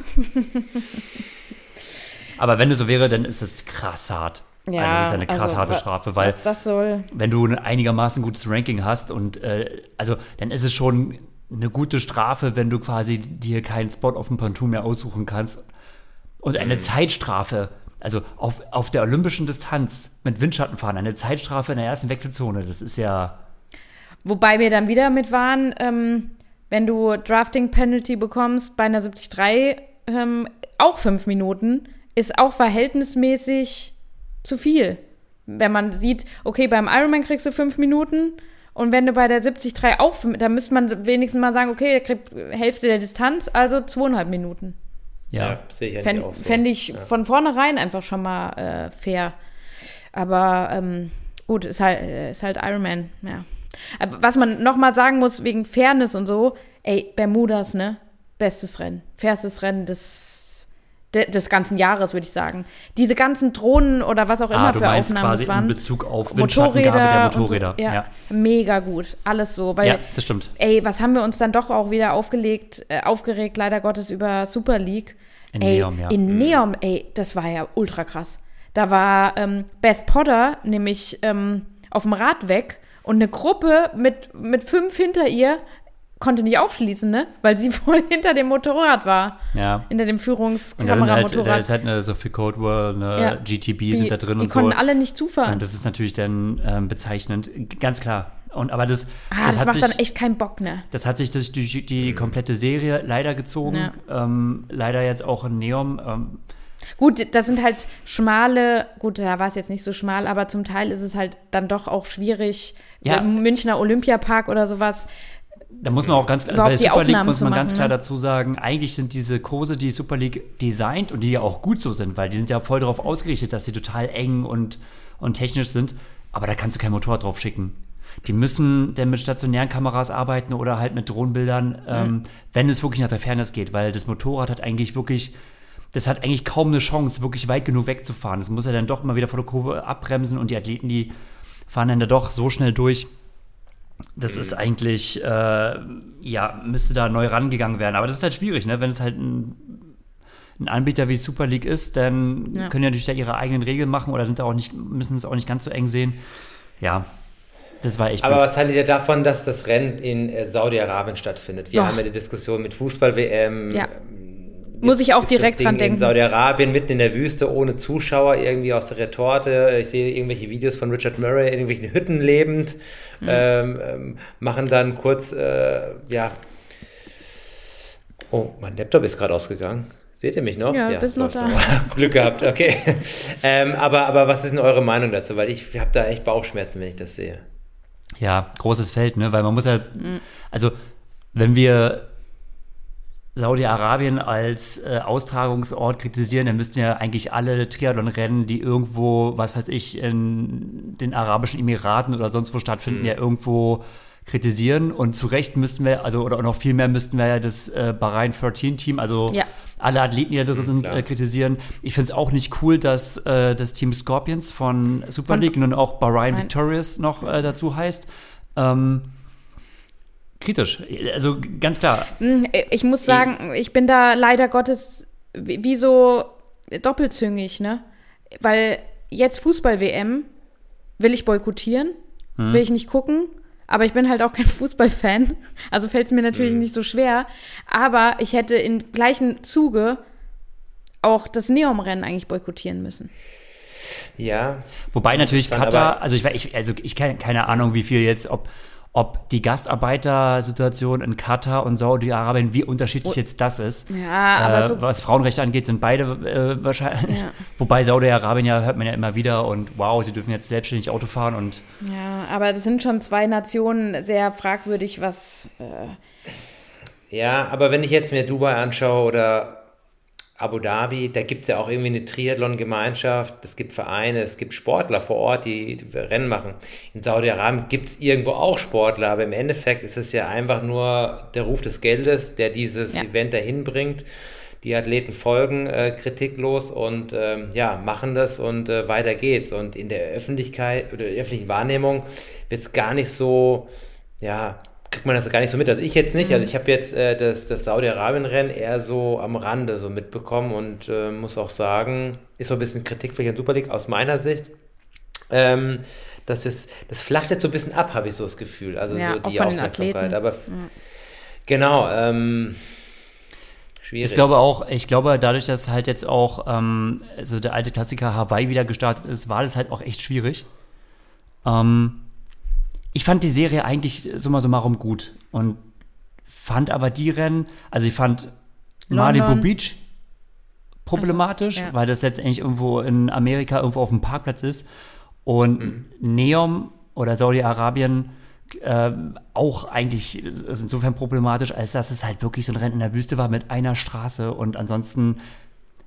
aber wenn es so wäre, dann ist das krass hart. Also das ist ja eine krass also, harte Strafe, weil Was das soll. wenn du ein einigermaßen gutes Ranking hast und äh, also dann ist es schon eine gute Strafe, wenn du quasi dir keinen Spot auf dem Pontoon mehr aussuchen kannst. Und Mhm. eine Zeitstrafe, also auf, auf der olympischen Distanz mit Windschatten fahren, eine Zeitstrafe in der ersten Wechselzone, das ist ja. Wobei wir dann wieder mit waren, ähm, wenn du Drafting Penalty bekommst bei einer 73, ähm, auch fünf Minuten, ist auch verhältnismäßig zu viel. Wenn man sieht, okay, beim Ironman kriegst du fünf Minuten und wenn du bei der 73 auch, fünf- da müsste man wenigstens mal sagen, okay, er kriegt Hälfte der Distanz, also zweieinhalb Minuten. Ja, sehe ich eigentlich Fände auch so. fänd ich von vornherein einfach schon mal äh, fair. Aber ähm, gut, ist halt, äh, ist halt Iron Man, ja. Aber was man noch mal sagen muss, wegen Fairness und so, ey, Bermudas, ne? Bestes Rennen. Fairstes Rennen des, de, des ganzen Jahres, würde ich sagen. Diese ganzen Drohnen oder was auch immer ah, du für meinst Aufnahmen quasi es waren. in Bezug auf Motorräder, der und so. Motorräder. ja, ja. mega gut. Alles so, weil ja, das stimmt. Ey, was haben wir uns dann doch auch wieder aufgelegt, äh, aufgeregt, leider Gottes, über Super League. In ey, Neom, ja. In Neom, ey, das war ja ultra krass. Da war ähm, Beth Potter nämlich ähm, auf dem Rad weg und eine Gruppe mit, mit fünf hinter ihr konnte nicht aufschließen, ne? Weil sie voll hinter dem Motorrad war. Ja. Hinter dem Und da, sind halt, Führungskameramotorrad. da ist halt eine Sophie Code World, eine Ja. GTB sind da drin die und so. konnten alle nicht zufahren. Und das ist natürlich dann ähm, bezeichnend, ganz klar. Und aber das, ah, das, hat macht sich, dann echt keinen Bock, ne? das hat sich durch die, die komplette Serie leider gezogen. Ja. Ähm, leider jetzt auch in Neom. Ähm, Gut, das sind halt schmale, gut, da war es jetzt nicht so schmal, aber zum Teil ist es halt dann doch auch schwierig. Ja. Im Münchner Olympiapark oder sowas. Da muss man auch ganz Überhaupt bei Super League muss man machen, ganz klar ne? dazu sagen, eigentlich sind diese Kurse, die Super League designt und die ja auch gut so sind, weil die sind ja voll darauf ausgerichtet, dass sie total eng und, und technisch sind. Aber da kannst du kein Motorrad drauf schicken. Die müssen dann mit stationären Kameras arbeiten oder halt mit Drohnenbildern, ähm, Mhm. wenn es wirklich nach der Fairness geht, weil das Motorrad hat eigentlich wirklich, das hat eigentlich kaum eine Chance, wirklich weit genug wegzufahren. Das muss ja dann doch mal wieder vor der Kurve abbremsen und die Athleten, die fahren dann da doch so schnell durch. Das ist eigentlich, äh, ja, müsste da neu rangegangen werden. Aber das ist halt schwierig, ne? Wenn es halt ein, ein Anbieter wie Super League ist, dann Ja. können die natürlich da ihre eigenen Regeln machen oder sind da auch nicht, müssen es auch nicht ganz so eng sehen. Ja, das war echt Aber blöd. was haltet ihr davon, dass das Rennen in äh, Saudi-Arabien stattfindet? Wir Doch. haben ja die Diskussion mit Fußball-WM. Ja. Muss ich auch direkt dran In denken. Saudi-Arabien, mitten in der Wüste, ohne Zuschauer, irgendwie aus der Retorte. Ich sehe irgendwelche Videos von Richard Murray in irgendwelchen Hütten lebend, Mhm. ähm, ähm, machen dann kurz, äh, ja. Oh, mein Laptop ist gerade ausgegangen. Seht ihr mich noch? Ja, bist noch da. Glück gehabt, okay. ähm, aber, aber was ist denn eure Meinung dazu? Weil ich habe da echt Bauchschmerzen, wenn ich das sehe. Ja, großes Feld, ne? Weil man muss halt, Mhm. also wenn wir Saudi-Arabien als äh, Austragungsort kritisieren, dann müssten ja eigentlich alle Triathlon-Rennen, die irgendwo, was weiß ich, in den Arabischen Emiraten oder sonst wo stattfinden, Mhm. ja irgendwo kritisieren. Und zu Recht müssten wir, also oder noch viel mehr müssten wir ja das äh, Bahrain 13 Team, also Ja. alle Athleten, die da drin sind, klar. äh, kritisieren. Ich finde es auch nicht cool, dass äh, das Team Scorpions von Super League nun auch Bahrain. Victorious noch äh, dazu heißt. Ähm, kritisch. Also ganz klar. Hm, Ich muss sagen, ich bin da leider Gottes wie wie so doppelzüngig, ne? Weil jetzt Fußball-WM will ich boykottieren, Hm. will ich nicht gucken, aber ich bin halt auch kein Fußballfan. Also fällt es mir natürlich Hm. nicht so schwer. Aber ich hätte im gleichen Zuge auch das Neom-Rennen eigentlich boykottieren müssen. Ja, Wobei natürlich Katar, also ich, also ich keine, keine Ahnung, wie viel jetzt, ob, ob die Gastarbeitersituation in Katar und Saudi-Arabien, wie unterschiedlich jetzt das ist. Ja, aber äh, so- was Frauenrechte angeht, sind beide äh, wahrscheinlich. Ja. Wobei Saudi-Arabien ja hört man ja immer wieder und wow, sie dürfen jetzt selbstständig Auto fahren und Ja, aber das sind schon zwei Nationen sehr fragwürdig, was. Äh, Ja, aber wenn ich jetzt mir Dubai anschaue oder Abu Dhabi, da gibt es ja auch irgendwie eine Triathlon-Gemeinschaft, es gibt Vereine, es gibt Sportler vor Ort, die, die Rennen machen. In Saudi-Arabien gibt es irgendwo auch Sportler, aber im Endeffekt ist es ja einfach nur der Ruf des Geldes, der dieses Ja. Event dahin bringt. Die Athleten folgen äh, kritiklos und ähm, ja, machen das und äh, weiter geht's. Und in der Öffentlichkeit oder der öffentlichen Wahrnehmung wird es gar nicht so, ja, kriegt man das gar nicht so mit. Also ich jetzt nicht. Also ich habe jetzt äh, das, das Saudi-Arabien-Rennen eher so am Rande so mitbekommen und äh, muss auch sagen, ist so ein bisschen kritikfähig an Super League aus meiner Sicht. Ähm, das, ist, das flacht jetzt so ein bisschen ab, habe ich so das Gefühl. Also Ja, so auch die Aufmerksamkeit. Aber genau, ähm, schwierig. Ich glaube auch, ich glaube, dadurch, dass halt jetzt auch ähm, so der alte Klassiker Hawaii wieder gestartet ist, war das halt auch echt schwierig. Ähm, ich fand die Serie eigentlich summa summarum gut und fand aber die Rennen, also ich fand Malibu London. Beach problematisch, ja. weil das letztendlich irgendwo in Amerika irgendwo auf dem Parkplatz ist und Neom oder Saudi-Arabien äh, auch eigentlich ist insofern problematisch, als dass es halt wirklich so ein Rennen in der Wüste war mit einer Straße und ansonsten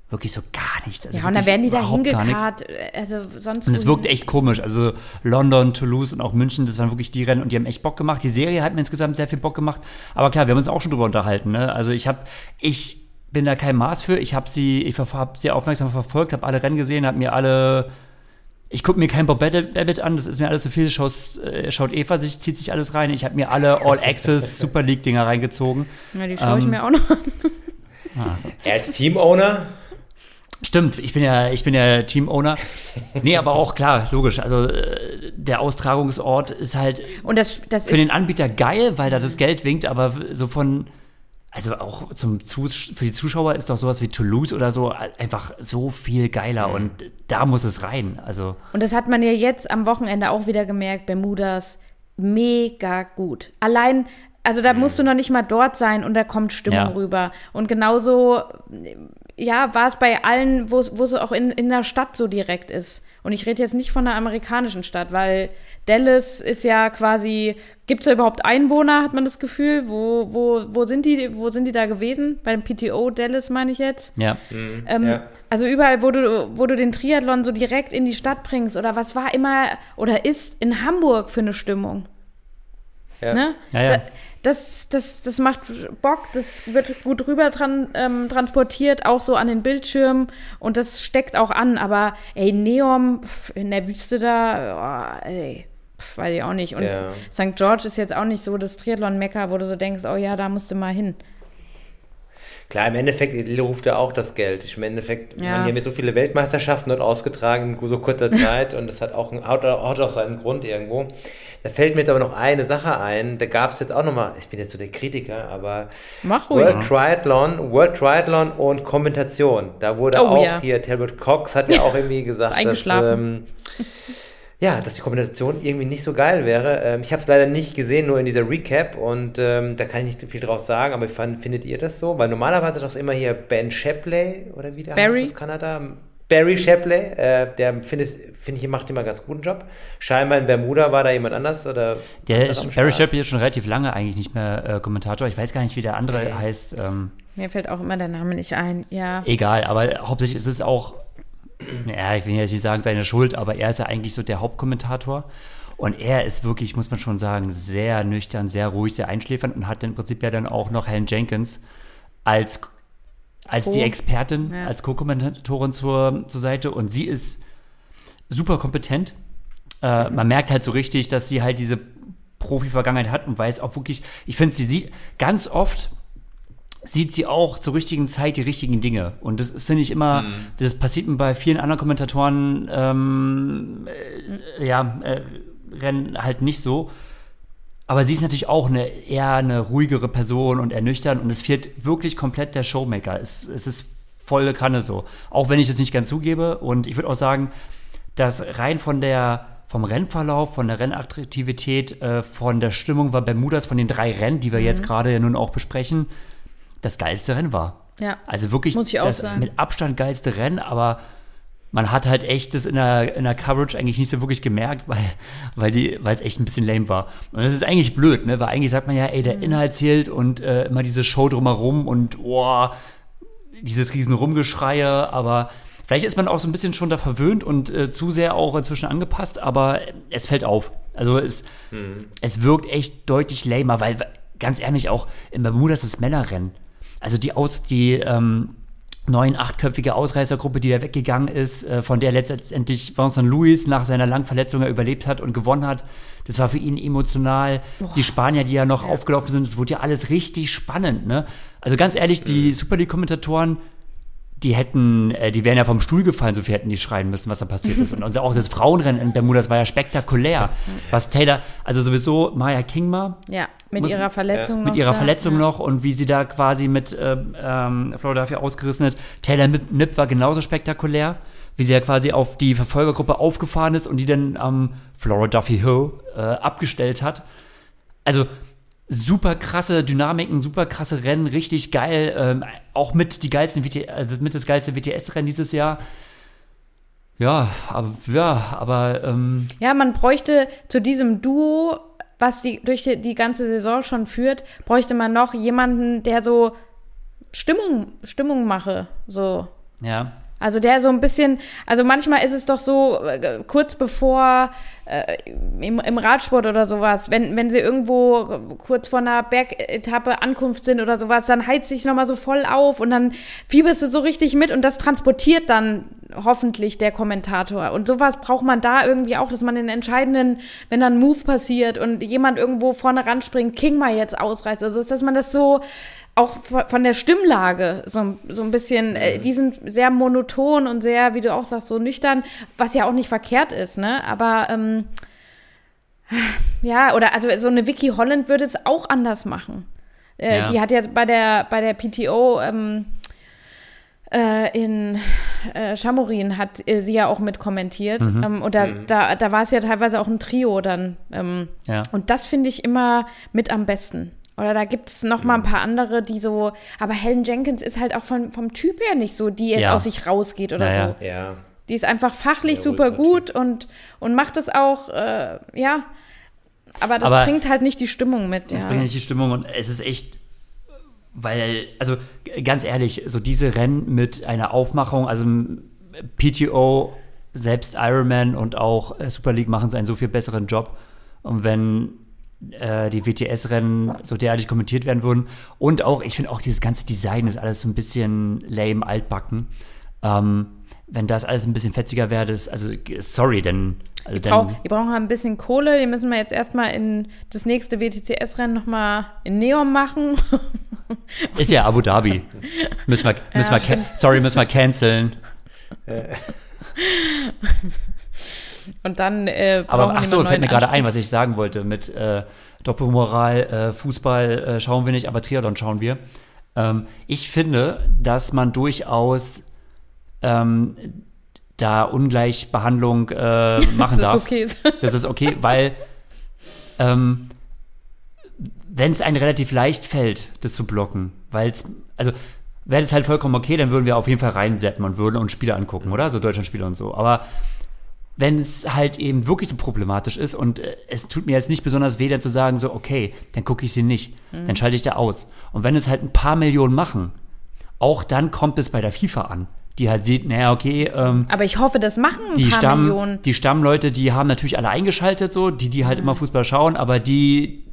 wirklich so gar nichts. Also ja, und dann werden die da überhaupt gar nichts. hingekarrt. äh, Also sonst. Und es wirkt echt komisch. Also London, Toulouse und auch München, das waren wirklich die Rennen und die haben echt Bock gemacht. Die Serie hat mir insgesamt sehr viel Bock gemacht. Aber klar, wir haben uns auch schon drüber unterhalten. Ne? Also ich habe, ich bin da kein Maß für. Ich habe sie, ich habe sie aufmerksam verfolgt, habe alle Rennen gesehen, habe mir alle. Ich gucke mir kein Bob Babbitt an, das ist mir alles zu viel. Schaut, äh, schaut Eva sich, zieht sich alles rein. Ich habe mir alle All Access Super League Dinger reingezogen. Ja, die schaue ich ähm, mir auch noch an. Er als Team-Owner, Stimmt, ich bin ja, ich bin ja Team-Owner. Nee, aber auch klar, logisch. Also äh, der Austragungsort ist halt Und das, das für den ist. Anbieter geil, weil da das Geld winkt, aber so von, also auch zum Zus für die Zuschauer ist doch sowas wie Toulouse oder so einfach so viel geiler und da muss es rein. Also Und das hat man ja jetzt am Wochenende auch wieder gemerkt, Bermudas. Mega gut. Allein, also da musst du noch nicht mal dort sein und da kommt Stimmung Ja. rüber. Und genauso, ja, war es bei allen, wo es wo es auch in, in der Stadt so direkt ist. Und ich rede jetzt nicht von der amerikanischen Stadt, weil Dallas ist ja quasi, gibt es da überhaupt Einwohner, hat man das Gefühl? Wo, wo, wo, sind die, wo sind die da gewesen? Beim PTO Dallas meine ich jetzt. ja, Ähm, Ja. Also überall, wo du, wo du den Triathlon so direkt in die Stadt bringst oder was war immer oder ist in Hamburg für eine Stimmung? Ja. Ne? Ja, ja. Da, das, das, das macht Bock, das wird gut rüber tran, ähm, transportiert, auch so an den Bildschirmen und das steckt auch an, aber ey, Neom pf, in der Wüste da, oh, ey, pf, weiß ich auch nicht. Und Ja. St. George ist jetzt auch nicht so das Triathlon-Mecker, wo du so denkst, oh ja, da musst du mal hin. Klar, im Endeffekt ruft er auch das Geld. Ich, Im Endeffekt, Ja. man, die haben jetzt so viele Weltmeisterschaften dort ausgetragen in so kurzer Zeit und das hat auch, einen- hat, auch seinen Grund irgendwo. Da fällt mir jetzt aber noch eine Sache ein. Da gab es jetzt auch nochmal, ich bin jetzt so der Kritiker, aber Mach ruhig. World Triathlon, World Triathlon und Kommentation. Da wurde Oh, auch ja. hier, Talbot Cox hat ja auch irgendwie gesagt, dass, ähm, ja, dass die Kombination irgendwie nicht so geil wäre. Ähm, ich habe es leider nicht gesehen, nur in dieser Recap und ähm, da kann ich nicht viel draus sagen, aber fand, findet ihr das so? Weil normalerweise doch immer hier Ben Shapley oder wie der Barry? heißt aus Kanada. Barry Shapley, äh, der finde find ich, macht immer einen ganz guten Job. Scheinbar in Bermuda war da jemand anders oder der ist, Barry. Shapley ist schon relativ lange eigentlich nicht mehr äh, Kommentator. Ich weiß gar nicht, wie der andere heißt. Ähm, Mir fällt auch immer der Name nicht ein. Ja. Egal, aber hauptsächlich ist es auch, ja, ich will jetzt nicht sagen seine Schuld, aber er ist ja eigentlich so der Hauptkommentator. Und er ist wirklich, muss man schon sagen, sehr nüchtern, sehr ruhig, sehr einschläfernd und hat im Prinzip ja dann auch noch Helen Jenkins als, als Co. die Expertin, Ja. als Co-Kommentatorin zur, zur Seite. Und sie ist super kompetent. Äh, man merkt halt so richtig, dass sie halt diese Profi-Vergangenheit hat und weiß auch wirklich, ich finde, sie sieht ganz oft, sieht sie auch zur richtigen Zeit die richtigen Dinge. Und das finde ich immer, das passiert mir bei vielen anderen Kommentatoren, ähm, äh, ja, äh, Rennen halt nicht so. Aber sie ist natürlich auch eine eher eine ruhigere Person und ernüchtert und es fehlt wirklich komplett der Showmaker. Es, es ist volle Kanne so. Auch wenn ich es nicht ganz zugebe. Und ich würde auch sagen, dass rein von der vom Rennverlauf, von der Rennattraktivität, äh, von der Stimmung war Bermudas von den drei Rennen, die wir jetzt gerade ja nun auch besprechen, das geilste Rennen war. Ja. Also wirklich Muss ich auch das sagen. mit Abstand geilste Rennen, aber man hat halt echt das in der, in der Coverage eigentlich nicht so wirklich gemerkt, weil, weil, die, weil es echt ein bisschen lame war. Und das ist eigentlich blöd, ne? Weil eigentlich sagt man ja, ey, Mhm. der Inhalt zählt und äh, immer diese Show drumherum und oh, dieses riesen Rumgeschreie, aber vielleicht ist man auch so ein bisschen schon da verwöhnt und äh, zu sehr auch inzwischen angepasst, aber es fällt auf. Also es, es wirkt echt deutlich lamer, weil ganz ehrlich auch in Bermuda ist das Männerrennen. Also die aus, die ähm, neun, achtköpfige Ausreißergruppe, die da weggegangen ist, äh, von der letztendlich Vincent Louis nach seiner langen Verletzung ja überlebt hat und gewonnen hat. Das war für ihn emotional. Die Spanier, die ja noch aufgelaufen sind, das wurde ja alles richtig spannend. Ne? Also ganz ehrlich, die Super League-Kommentatoren, die hätten, äh, die wären ja vom Stuhl gefallen, so viel hätten die schreien müssen, was da passiert ist. Und unser, auch das Frauenrennen in Bermuda, das war ja spektakulär. Was Taylor, also sowieso Maya Kingma, Ja, mit Muss- ihrer Verletzung mit noch ihrer da. Verletzung ja. noch und wie sie da quasi mit ähm, ähm, Florida dafür ausgerissen hat. Taylor Nip, Nip war genauso spektakulär, wie sie ja quasi auf die Verfolgergruppe aufgefahren ist und die dann am Florida Duffy Hill äh, abgestellt hat. Also super krasse Dynamiken, super krasse Rennen, richtig geil. Ähm, auch mit die geilsten WT, also mit das geilste WTS-Rennen dieses Jahr. Ja, aber ja, aber ähm, Ja, man bräuchte zu diesem Duo, was die durch die, die ganze Saison schon führt, bräuchte man noch jemanden, der so Stimmung, Stimmung mache. So. ja. Also der so ein bisschen, also manchmal ist es doch so, äh, kurz bevor äh, im, im Radsport oder sowas, wenn, wenn sie irgendwo kurz vor einer Bergetappe Ankunft sind oder sowas, dann heizt sich nochmal so voll auf und dann fieberst du so richtig mit und das transportiert dann hoffentlich der Kommentator. Und sowas braucht man da irgendwie auch, dass man den entscheidenden, wenn dann ein Move passiert und jemand irgendwo vorne ranspringt, King mal jetzt ausreißt, also dass man das so auch von der Stimmlage so, so ein bisschen, äh, die sind sehr monoton und sehr, wie du auch sagst, so nüchtern, was ja auch nicht verkehrt ist, ne? Aber ähm, ja, oder also so eine Vicky Holland würde es auch anders machen. Äh, Ja. Die hat jetzt bei der bei der PTO ähm, äh, in äh, Chamorin hat äh, sie ja auch mit kommentiert. Ähm, und da, da, da war es ja teilweise auch ein Trio dann. Ähm, Ja. Und das finde ich immer mit am besten. Oder da gibt es noch mal ein paar andere, die so, aber Helen Jenkins ist halt auch von, vom Typ her nicht so, die jetzt Ja. aus sich rausgeht oder Naja. so. Ja. Die ist einfach fachlich Ja, super gut und, und macht es auch, äh, ja. Aber das Aber- bringt halt nicht die Stimmung mit. Das ja. bringt nicht die Stimmung und es ist echt, weil, also ganz ehrlich, so diese Rennen mit einer Aufmachung, also PTO, selbst Ironman und auch äh, Super League machen so einen so viel besseren Job. Und wenn äh, die WTS-Rennen so derartig kommentiert werden würden und auch, ich finde auch dieses ganze Design ist alles so ein bisschen lame, altbacken. Ähm, wenn das alles ein bisschen fetziger wäre, das, also sorry, denn also Die, brau dann, die brauchen ein bisschen Kohle, die müssen wir jetzt erstmal in das nächste WTCS-Rennen nochmal in Neon machen. Ist ja Abu Dhabi. Müssen wir, müssen wir can- sorry, müssen wir canceln. Und dann äh, Aber ach so, fällt mir gerade ein, was ich sagen wollte mit äh, Doppelmoral, äh, Fußball äh, schauen wir nicht, aber Triathlon schauen wir. Ähm, ich finde, dass man durchaus ähm, da Ungleichbehandlung äh, machen Das ist darf. okay. Das ist okay, weil ähm, wenn es einem relativ leicht fällt, das zu blocken, weil es, also wäre das halt vollkommen okay, dann würden wir auf jeden Fall reinsetzen und würden uns Spiele angucken, oder? So Deutschlandspiele und so. Aber wenn es halt eben wirklich so problematisch ist und äh, es tut mir jetzt nicht besonders weh, dann zu sagen, so, okay, dann gucke ich sie nicht, dann schalte ich da aus. Und wenn es halt ein paar Millionen machen, auch dann kommt es bei der FIFA an, die halt sieht, naja, okay, ähm, Aber ich hoffe, das machen ein die paar Stamm, Millionen. die Stammleute, die haben natürlich alle eingeschaltet, so, die, die halt immer Fußball schauen, aber die,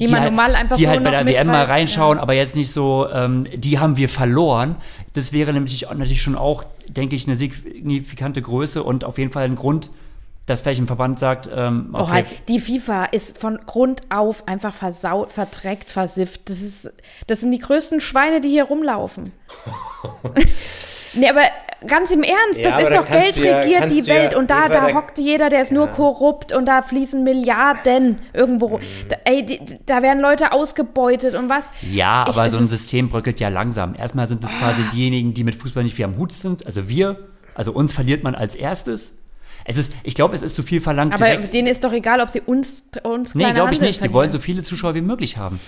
Die man halt, normal einfach die so halt bei der WM mal reinschauen, ja. aber jetzt nicht so, ähm, die haben wir verloren. Das wäre nämlich natürlich schon auch, denke ich, eine signifikante Größe und auf jeden Fall ein Grund, dass vielleicht ein Verband sagt, ähm, Oh, okay, halt, die FIFA ist von Grund auf einfach versaut, verdreckt, versifft. Das, ist, das sind die größten Schweine, die hier rumlaufen. nee, aber ganz im Ernst, Ja, das ist doch Geld ja- regiert die du ja- Welt und da, da hockt jeder, der ist nur korrupt und da fließen Milliarden irgendwo. Mhm. Da, ey, die, da werden Leute ausgebeutet und was. Ja, Ich- aber so ein System bröckelt ja langsam. Erstmal sind es quasi diejenigen, die mit Fußball nicht viel am Hut sind, also wir. Also uns verliert man als erstes. Es ist, ich glaube, es ist zu viel verlangt. Aber denen ist doch egal, ob sie uns, uns Nee, glaube ich nicht. Die verlieren. wollen so viele Zuschauer wie möglich haben.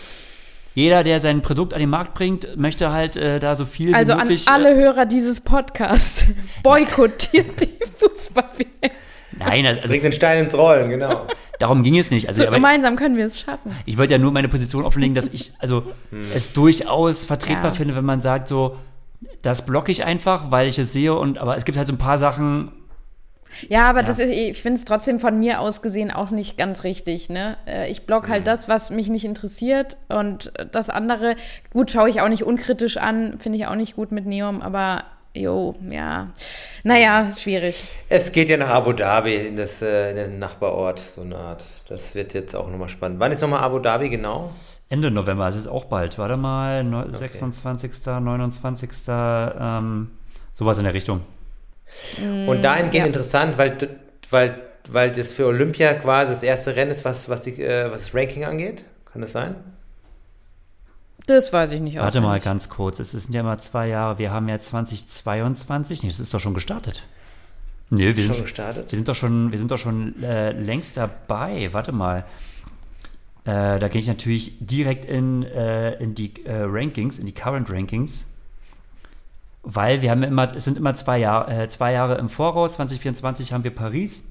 Jeder, der sein Produkt an den Markt bringt, möchte halt äh, da so viel Also wie an möglich. alle Hörer dieses Podcasts, boykottiert die Fußball-WM. äh, nein, also Bringt den Stein ins Rollen, genau. darum ging es nicht. Also, So, aber gemeinsam können wir es schaffen. ich wollte ja nur meine Position offenlegen, dass ich also es durchaus vertretbar Ja. finde, wenn man sagt, so, das blocke ich einfach, weil ich es sehe und aber es gibt halt so ein paar Sachen, Ja, aber Ja. das ist, ich finde es trotzdem von mir aus gesehen auch nicht ganz richtig. Ne? Äh, Ich block Mhm. halt das, was mich nicht interessiert und das andere, gut, schaue ich auch nicht unkritisch an, finde ich auch nicht gut mit Neom, aber jo, ja, naja, schwierig. Es geht ja nach Abu Dhabi, in, das, äh, in den Nachbarort, so eine Art. Das wird jetzt auch nochmal spannend. Wann ist nochmal Abu Dhabi genau? Ende November, es ist auch bald. Warte mal, neu- 26., 29., ähm, sowas in der Richtung. Und dahingehend ja. interessant, weil, weil, weil das für Olympia quasi das erste Rennen ist, was, was, die, äh, was das Ranking angeht. Kann das sein? Das weiß ich nicht. Warte mal ganz kurz, es sind ja mal zwei Jahre, wir haben ja 2022, nee, das ist doch schon gestartet. Nee, wir Schon sind, gestartet? wir sind doch schon, wir sind doch schon äh, längst dabei. Warte mal. Äh, da gehe ich natürlich direkt in, äh, in die äh, Rankings, in die Current Rankings. Weil wir haben ja immer, es sind immer zwei, Jahr, äh, zwei Jahre im Voraus. 2024 haben wir Paris.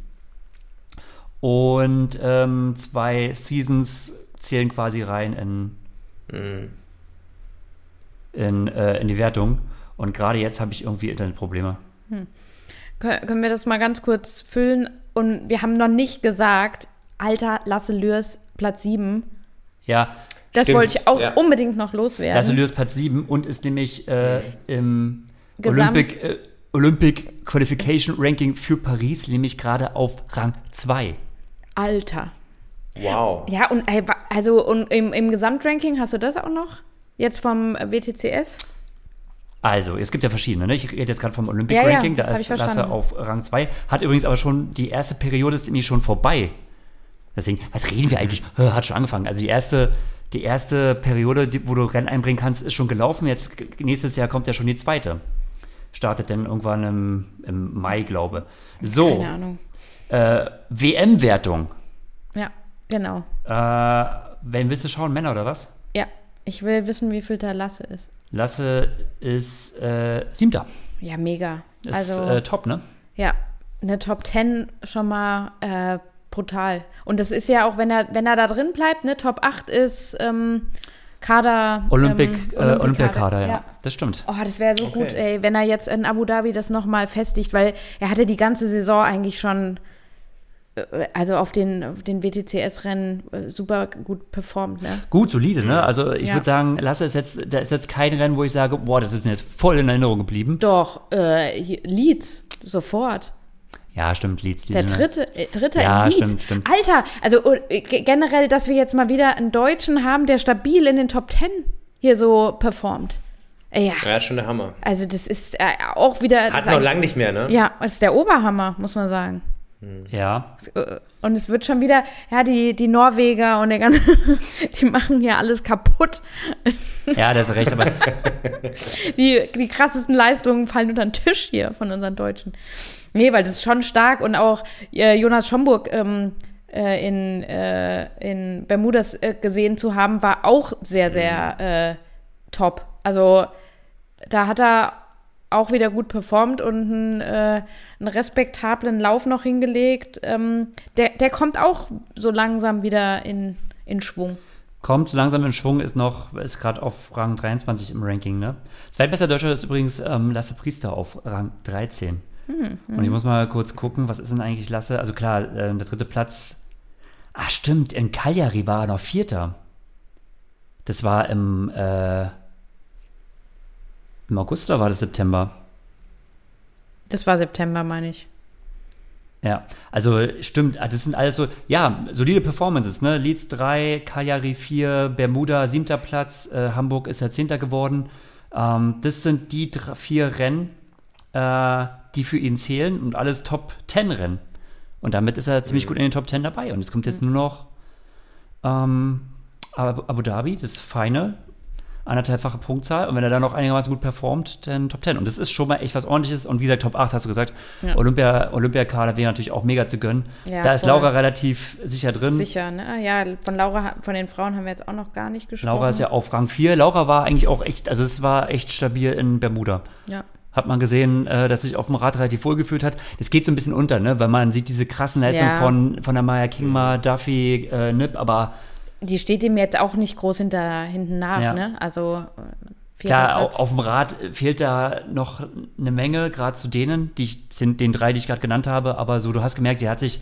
Und ähm, zwei Seasons zählen quasi rein in, Mhm. in, äh, in die Wertung. Und gerade jetzt habe ich irgendwie Internetprobleme. Kö- Können wir das mal ganz kurz füllen? Und wir haben noch nicht gesagt, Alter, Lasse Lürs, Platz 7. Ja, Das Stimmt, wollte ich auch ja. unbedingt noch loswerden. Lasse Lewis Platz 7 und ist nämlich äh, im Gesamt- Olympic, äh, Olympic Qualification Ranking für Paris nämlich gerade auf Rang 2. Alter. Wow. Ja, und wa- also und im, im Gesamtranking hast du das auch noch? Jetzt vom äh, WTCS? Also, es gibt ja verschiedene, ne? Ich rede jetzt gerade vom Olympic Ja, ja, Ranking, das da ist Lasse auf Rang 2. Hat übrigens aber schon, die erste Periode ist nämlich schon vorbei. Deswegen, was reden wir eigentlich? Äh, Hat schon angefangen. Also die erste, die erste Periode, wo du Rennen einbringen kannst, ist schon gelaufen. Jetzt nächstes Jahr kommt ja schon die zweite. Startet dann irgendwann im, im Mai, glaube. So, Keine Ahnung. äh, WM-Wertung. Ja, genau. Äh, wen willst du schauen, Männer oder was? Ja, ich will wissen, wie viel der Lasse ist. Lasse ist äh, siebter. Ja, mega. Ist also, äh, top, ne? ja, eine Top 10 schon mal äh, brutal. Und das ist ja auch, wenn er, wenn er da drin bleibt, ne, Top 8 ist ähm, Kader. Olympic, ähm, äh, Olympiakader, ja. Das stimmt. Oh, das wäre so Okay. gut, ey, wenn er jetzt in Abu Dhabi das nochmal festigt, weil er hatte die ganze Saison eigentlich schon, äh, also auf den, auf den WTCS-Rennen äh, super gut performt, ne? Gut, solide, ne? Also ich Ja. würde sagen, Lasse ist jetzt, da ist jetzt kein Rennen, wo ich sage, boah, das ist mir jetzt voll in Erinnerung geblieben. Doch, äh, Leeds, sofort. Ja, stimmt, Leeds. die Der dritte, äh, dritte Ja, in Leeds. stimmt, stimmt. Alter, also äh, g- generell, dass wir jetzt mal wieder einen Deutschen haben, der stabil in den Top 10 hier so performt. Äh, ja, Ja, ist schon der Hammer. also das ist äh, auch wieder. das Hat ist noch ein- lang nicht mehr, ne? Ja, das ist der Oberhammer, muss man sagen. Ja, Äh, Und es wird schon wieder, ja, die, die Norweger und der ganze, die machen hier alles kaputt. ja, da hast du recht, aber Die, die krassesten Leistungen fallen unter den Tisch hier von unseren Deutschen. Nee, weil das ist schon stark und auch äh, Jonas Schomburg ähm, äh, in, äh, in Bermudas äh, gesehen zu haben, war auch sehr, sehr äh, top. Also da hat er auch wieder gut performt und einen, äh, einen respektablen Lauf noch hingelegt. Ähm, der, der kommt auch so langsam wieder in, in Schwung. kommt so langsam in Schwung, ist noch, ist gerade auf Rang 23 im Ranking, ne? Zweitbester Deutscher ist übrigens ähm, Lasse Priester auf Rang 13. Und ich muss mal kurz gucken, was ist denn eigentlich Lasse? Also klar, äh, der dritte Platz. Ah, stimmt, in Cagliari war er noch Vierter. Das war im, äh, im August oder war das September? Das war September, meine ich. Ja, also stimmt, ah, das sind alles so, ja, solide Performances, ne? Leeds 3, Cagliari 4, Bermuda 7. Platz, äh, Hamburg ist ja 10. geworden. Ähm, das sind die drei, vier Rennen, äh, die für ihn zählen und alles Top 10 Rennen. Und damit ist er ziemlich gut in den Top 10 dabei. Und es kommt jetzt nur noch ähm, Abu Abu Dhabi, das Final. anderthalbfache Punktzahl. Und wenn er dann noch einigermaßen gut performt, dann Top 10. Und das ist schon mal echt was ordentliches. Und wie gesagt, Top 8 hast du gesagt. Ja. Olympia, Olympiakader wäre natürlich auch mega zu gönnen. Ja, da ist voll. Laura relativ sicher drin. Sicher, ne? Ja, von Laura, von den Frauen haben wir jetzt auch noch gar nicht gesprochen. Laura ist ja auf Rang 4. Laura war eigentlich auch echt, also es war echt stabil in Bermuda. Ja. Hat man gesehen, äh, dass sich auf dem Rad relativ wohl gefühlt hat. Das geht so ein bisschen unter, ne? Weil man sieht diese krassen Leistungen Ja. von, von der Maya Kingma, Duffy, äh, Nip, aber Die steht ihm jetzt auch nicht groß hinter, hinten nach, Ja. ne? Also äh, klar, au- Platz. auf dem Rad fehlt da noch eine Menge, gerade zu denen, die ich, sind den drei, die ich gerade genannt habe, aber so, du hast gemerkt, sie hat sich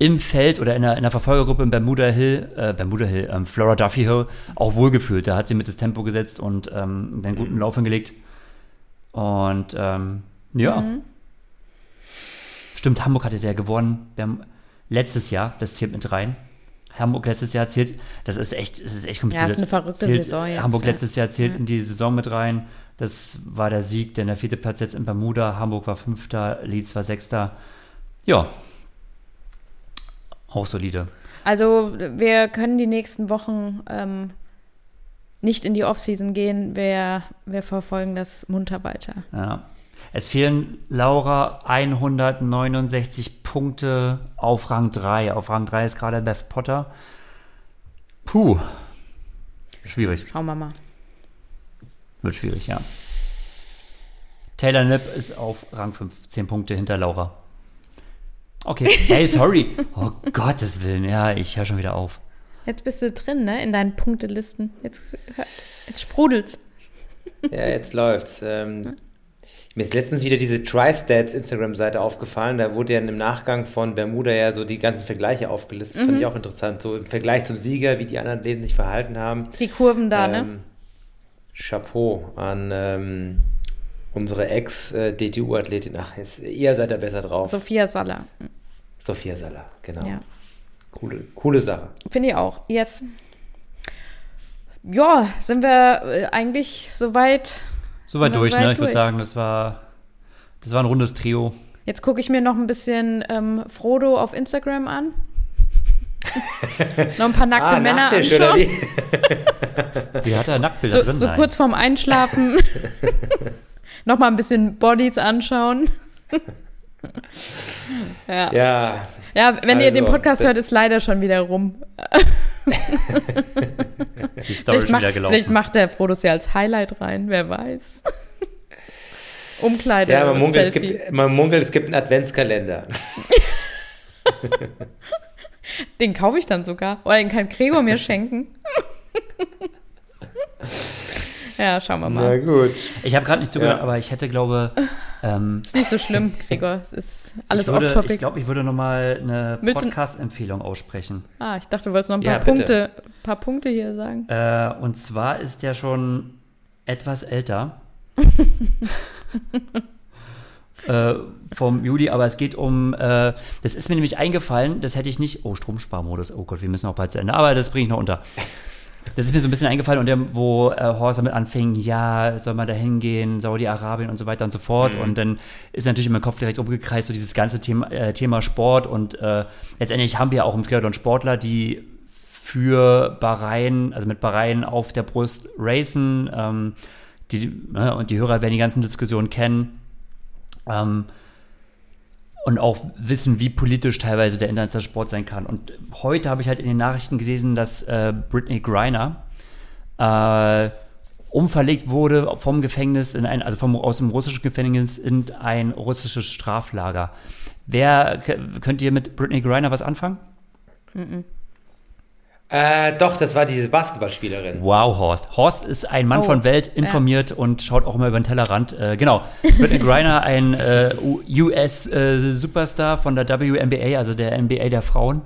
im Feld oder in der, in der Verfolgergruppe im Bermuda Hill, äh, Bermuda Hill, ähm, Flora Duffy Hill auch wohlgefühlt. Da hat sie mit das Tempo gesetzt und ähm, einen guten Lauf hingelegt. Und ähm, ja. Stimmt, Hamburg hatte sehr gewonnen. Wir haben letztes Jahr, das zählt mit rein. Hamburg letztes Jahr zählt, das ist echt, das ist echt kompliziert. Ja, ist eine verrückte zählt, Saison jetzt, Hamburg ja. letztes Jahr zählt in die Saison mit rein. Das war der Sieg, denn der vierte Platz jetzt in Bermuda. Hamburg war fünfter, Leeds war sechster. Ja. Auch solide. Also wir können die nächsten Wochen ähm, nicht in die Offseason gehen. Wir, wir verfolgen das munter weiter. Ja. Es fehlen Laura 169 Punkte auf Rang 3. Auf Rang 3 ist gerade Beth Potter. Puh. Schwierig. Schauen wir mal. Wird schwierig, ja. Taylor Nipp ist auf Rang 5, 10 Punkte hinter Laura. Okay. Hey, sorry. Oh Gottes Willen. Ja, ich höre schon wieder auf. Jetzt bist du drin, ne? In deinen Punktelisten. Jetzt, jetzt sprudelt's. Ja, jetzt läuft's. Ähm, mir ist letztens wieder diese TriStats Instagram-Seite aufgefallen. Da wurde ja im Nachgang von Bermuda ja so die ganzen Vergleiche aufgelistet. Das fand ich auch interessant. So im Vergleich zum Sieger, wie die anderen Athleten sich verhalten haben. Die Kurven da, ne? Ähm, Chapeau an ähm, unsere Ex-DTU-Athletin. Ach, jetzt, ihr seid da besser drauf. Sophia Saller. Sophia Saller, genau. Ja. Coole, coole Sache. Finde ich auch. Yes. Ja, sind wir äh, eigentlich soweit. Soweit durch, soweit ne? Ich würde sagen, das war, das war ein rundes Trio. Jetzt gucke ich mir noch ein bisschen ähm, Frodo auf Instagram an. noch ein paar nackte Ah, Männer Nachtisch, oder anschauen. wie? Die hat da Nacktbilder So, drin. so nein. kurz vorm Einschlafen. noch mal ein bisschen Bodies anschauen. ja. Ja, ja, wenn ihr den Also, Podcast hört, ist leider schon wieder rum. ist die Story Vielleicht schon macht, wieder gelaufen. vielleicht macht der Frodo ja als Highlight rein, wer weiß. Umkleide. ja man, munkelt, es gibt, man munkelt, es gibt einen Adventskalender. Den kaufe ich dann sogar. Oder den kann Gregor mir schenken. Ja, schauen wir mal. gut. Ich habe gerade nicht zugehört, Ja. aber ich hätte, glaube ähm, Ist nicht so schlimm, Gregor. Es ist alles off-topic. ich glaube, ich würde noch mal eine Podcast-Empfehlung aussprechen. Ah, ich dachte, du wolltest noch ein Ja, paar bitte. Punkte, paar Punkte hier sagen. Äh, und zwar ist der schon etwas älter. äh, vom Juli, aber es geht um, äh, das ist mir nämlich eingefallen, das hätte ich nicht, oh, Stromsparmodus, oh Gott, wir müssen auch bald zu Ende, aber das bringe ich noch unter. Das ist mir so ein bisschen eingefallen und der, wo äh, Horst damit anfing, ja, soll man da hingehen, Saudi-Arabien und so weiter und so fort. Und dann ist natürlich in meinem Kopf direkt umgekreist, so dieses ganze Thema, äh, Thema Sport. Und äh, letztendlich haben wir auch im Triathlon Sportler, die für Bahrain, also mit Bahrain auf der Brust racen. Ähm, die, ne, und die Hörer werden die ganzen Diskussionen kennen. Ähm, und auch wissen, wie politisch teilweise der internationale Sport sein kann. Und heute habe ich halt in den Nachrichten gelesen, dass äh, Brittany Griner äh, umverlegt wurde vom Gefängnis in ein, also vom, aus dem russischen Gefängnis in ein russisches Straflager. Wer könnt ihr mit Brittany Griner was anfangen? Äh, doch, das war diese Basketballspielerin. Wow, Horst. Horst ist ein Mann Oh, von Welt, informiert und schaut auch immer über den Tellerrand. Äh, genau. Brittany Griner, ein äh, US-Superstar von der WNBA, also der NBA der Frauen.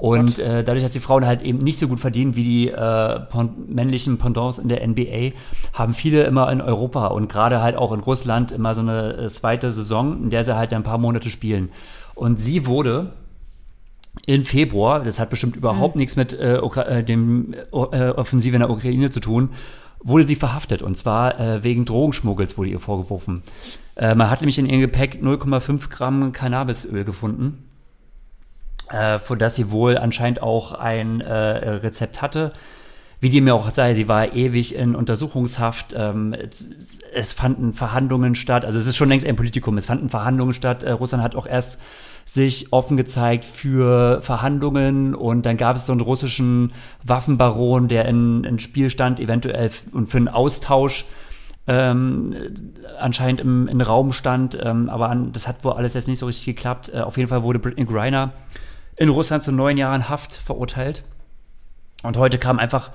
Und äh, dadurch, dass die Frauen halt eben nicht so gut verdienen wie die äh, pon männlichen Pendants in der NBA, haben viele immer in Europa und gerade halt auch in Russland immer so eine äh, zweite Saison, in der sie halt ein paar Monate spielen. Und sie wurde in Februar, das hat bestimmt überhaupt nichts mit äh, äh, dem äh, Offensive in der Ukraine zu tun, wurde sie verhaftet. Und zwar äh, wegen Drogenschmuggels wurde ihr vorgeworfen. Äh, man hat nämlich in ihrem Gepäck 0,5 Gramm Cannabisöl gefunden, für das sie wohl anscheinend auch ein Rezept hatte. wie die mir auch sei, sie war ewig in Untersuchungshaft. Ähm, es fanden Verhandlungen statt. Also es ist schon längst ein Politikum. Es fanden Verhandlungen statt. Russland hat auch erst sich offen gezeigt für Verhandlungen und dann gab es so einen russischen Waffenbaron, der in, in Spiel stand, eventuell und für einen Austausch ähm, anscheinend im, im Raum stand, ähm, aber an, das hat wohl alles jetzt nicht so richtig geklappt. Äh, auf jeden Fall wurde Britney Griner in Russland zu neun Jahren Haft verurteilt. Und heute kam einfach,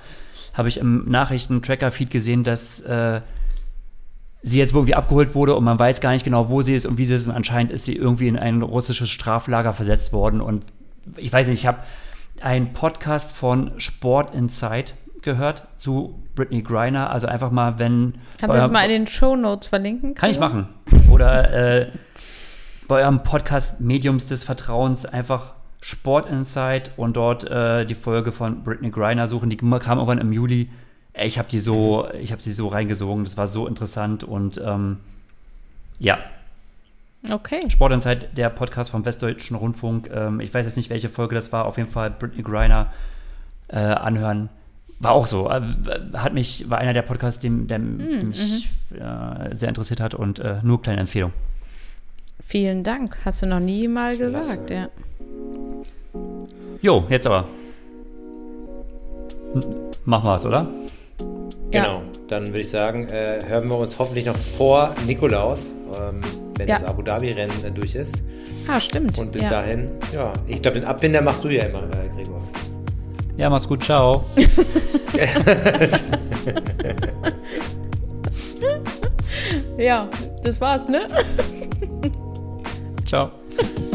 habe ich im Nachrichten-Tracker-Feed gesehen, dass äh, sie jetzt irgendwie abgeholt wurde und man weiß gar nicht genau, wo sie ist und wie sie ist. Und anscheinend ist sie irgendwie in ein russisches Straflager versetzt worden. Und ich weiß nicht, ich habe einen Podcast von Sport Insight gehört zu Britney Griner. Also einfach mal, wenn. Kannst du das mal in den Show Notes verlinken? Kann ich machen. Oder äh, bei eurem Podcast Mediums des Vertrauens einfach Sport Insight und dort äh, die Folge von Britney Griner suchen. Die kam irgendwann im Juli ich habe die so, ich habe die so reingesogen, das war so interessant und ähm, ja. Okay. Sportinsight, der Podcast vom Westdeutschen Rundfunk. Ähm, ich weiß jetzt nicht, welche Folge das war. Auf jeden Fall Britney Griner äh, anhören. War auch so. Äh, hat mich, war einer der Podcasts, dem, der, mm, mich äh, sehr interessiert hat und äh, nur kleine Empfehlung. Vielen Dank. Hast du noch nie mal gesagt, ja. Jo, jetzt aber. Machen wir es, oder? Genau, dann würde ich sagen, äh, hören wir uns hoffentlich noch vor Nikolaus, ähm, wenn ja. das Abu Dhabi-Rennen äh, durch ist. Ah, stimmt. Und bis ja. dahin, ja, ich glaube, den Abbinder machst du ja immer, äh, Gregor. Ja, mach's gut, ciao. ja, das war's, ne? ciao.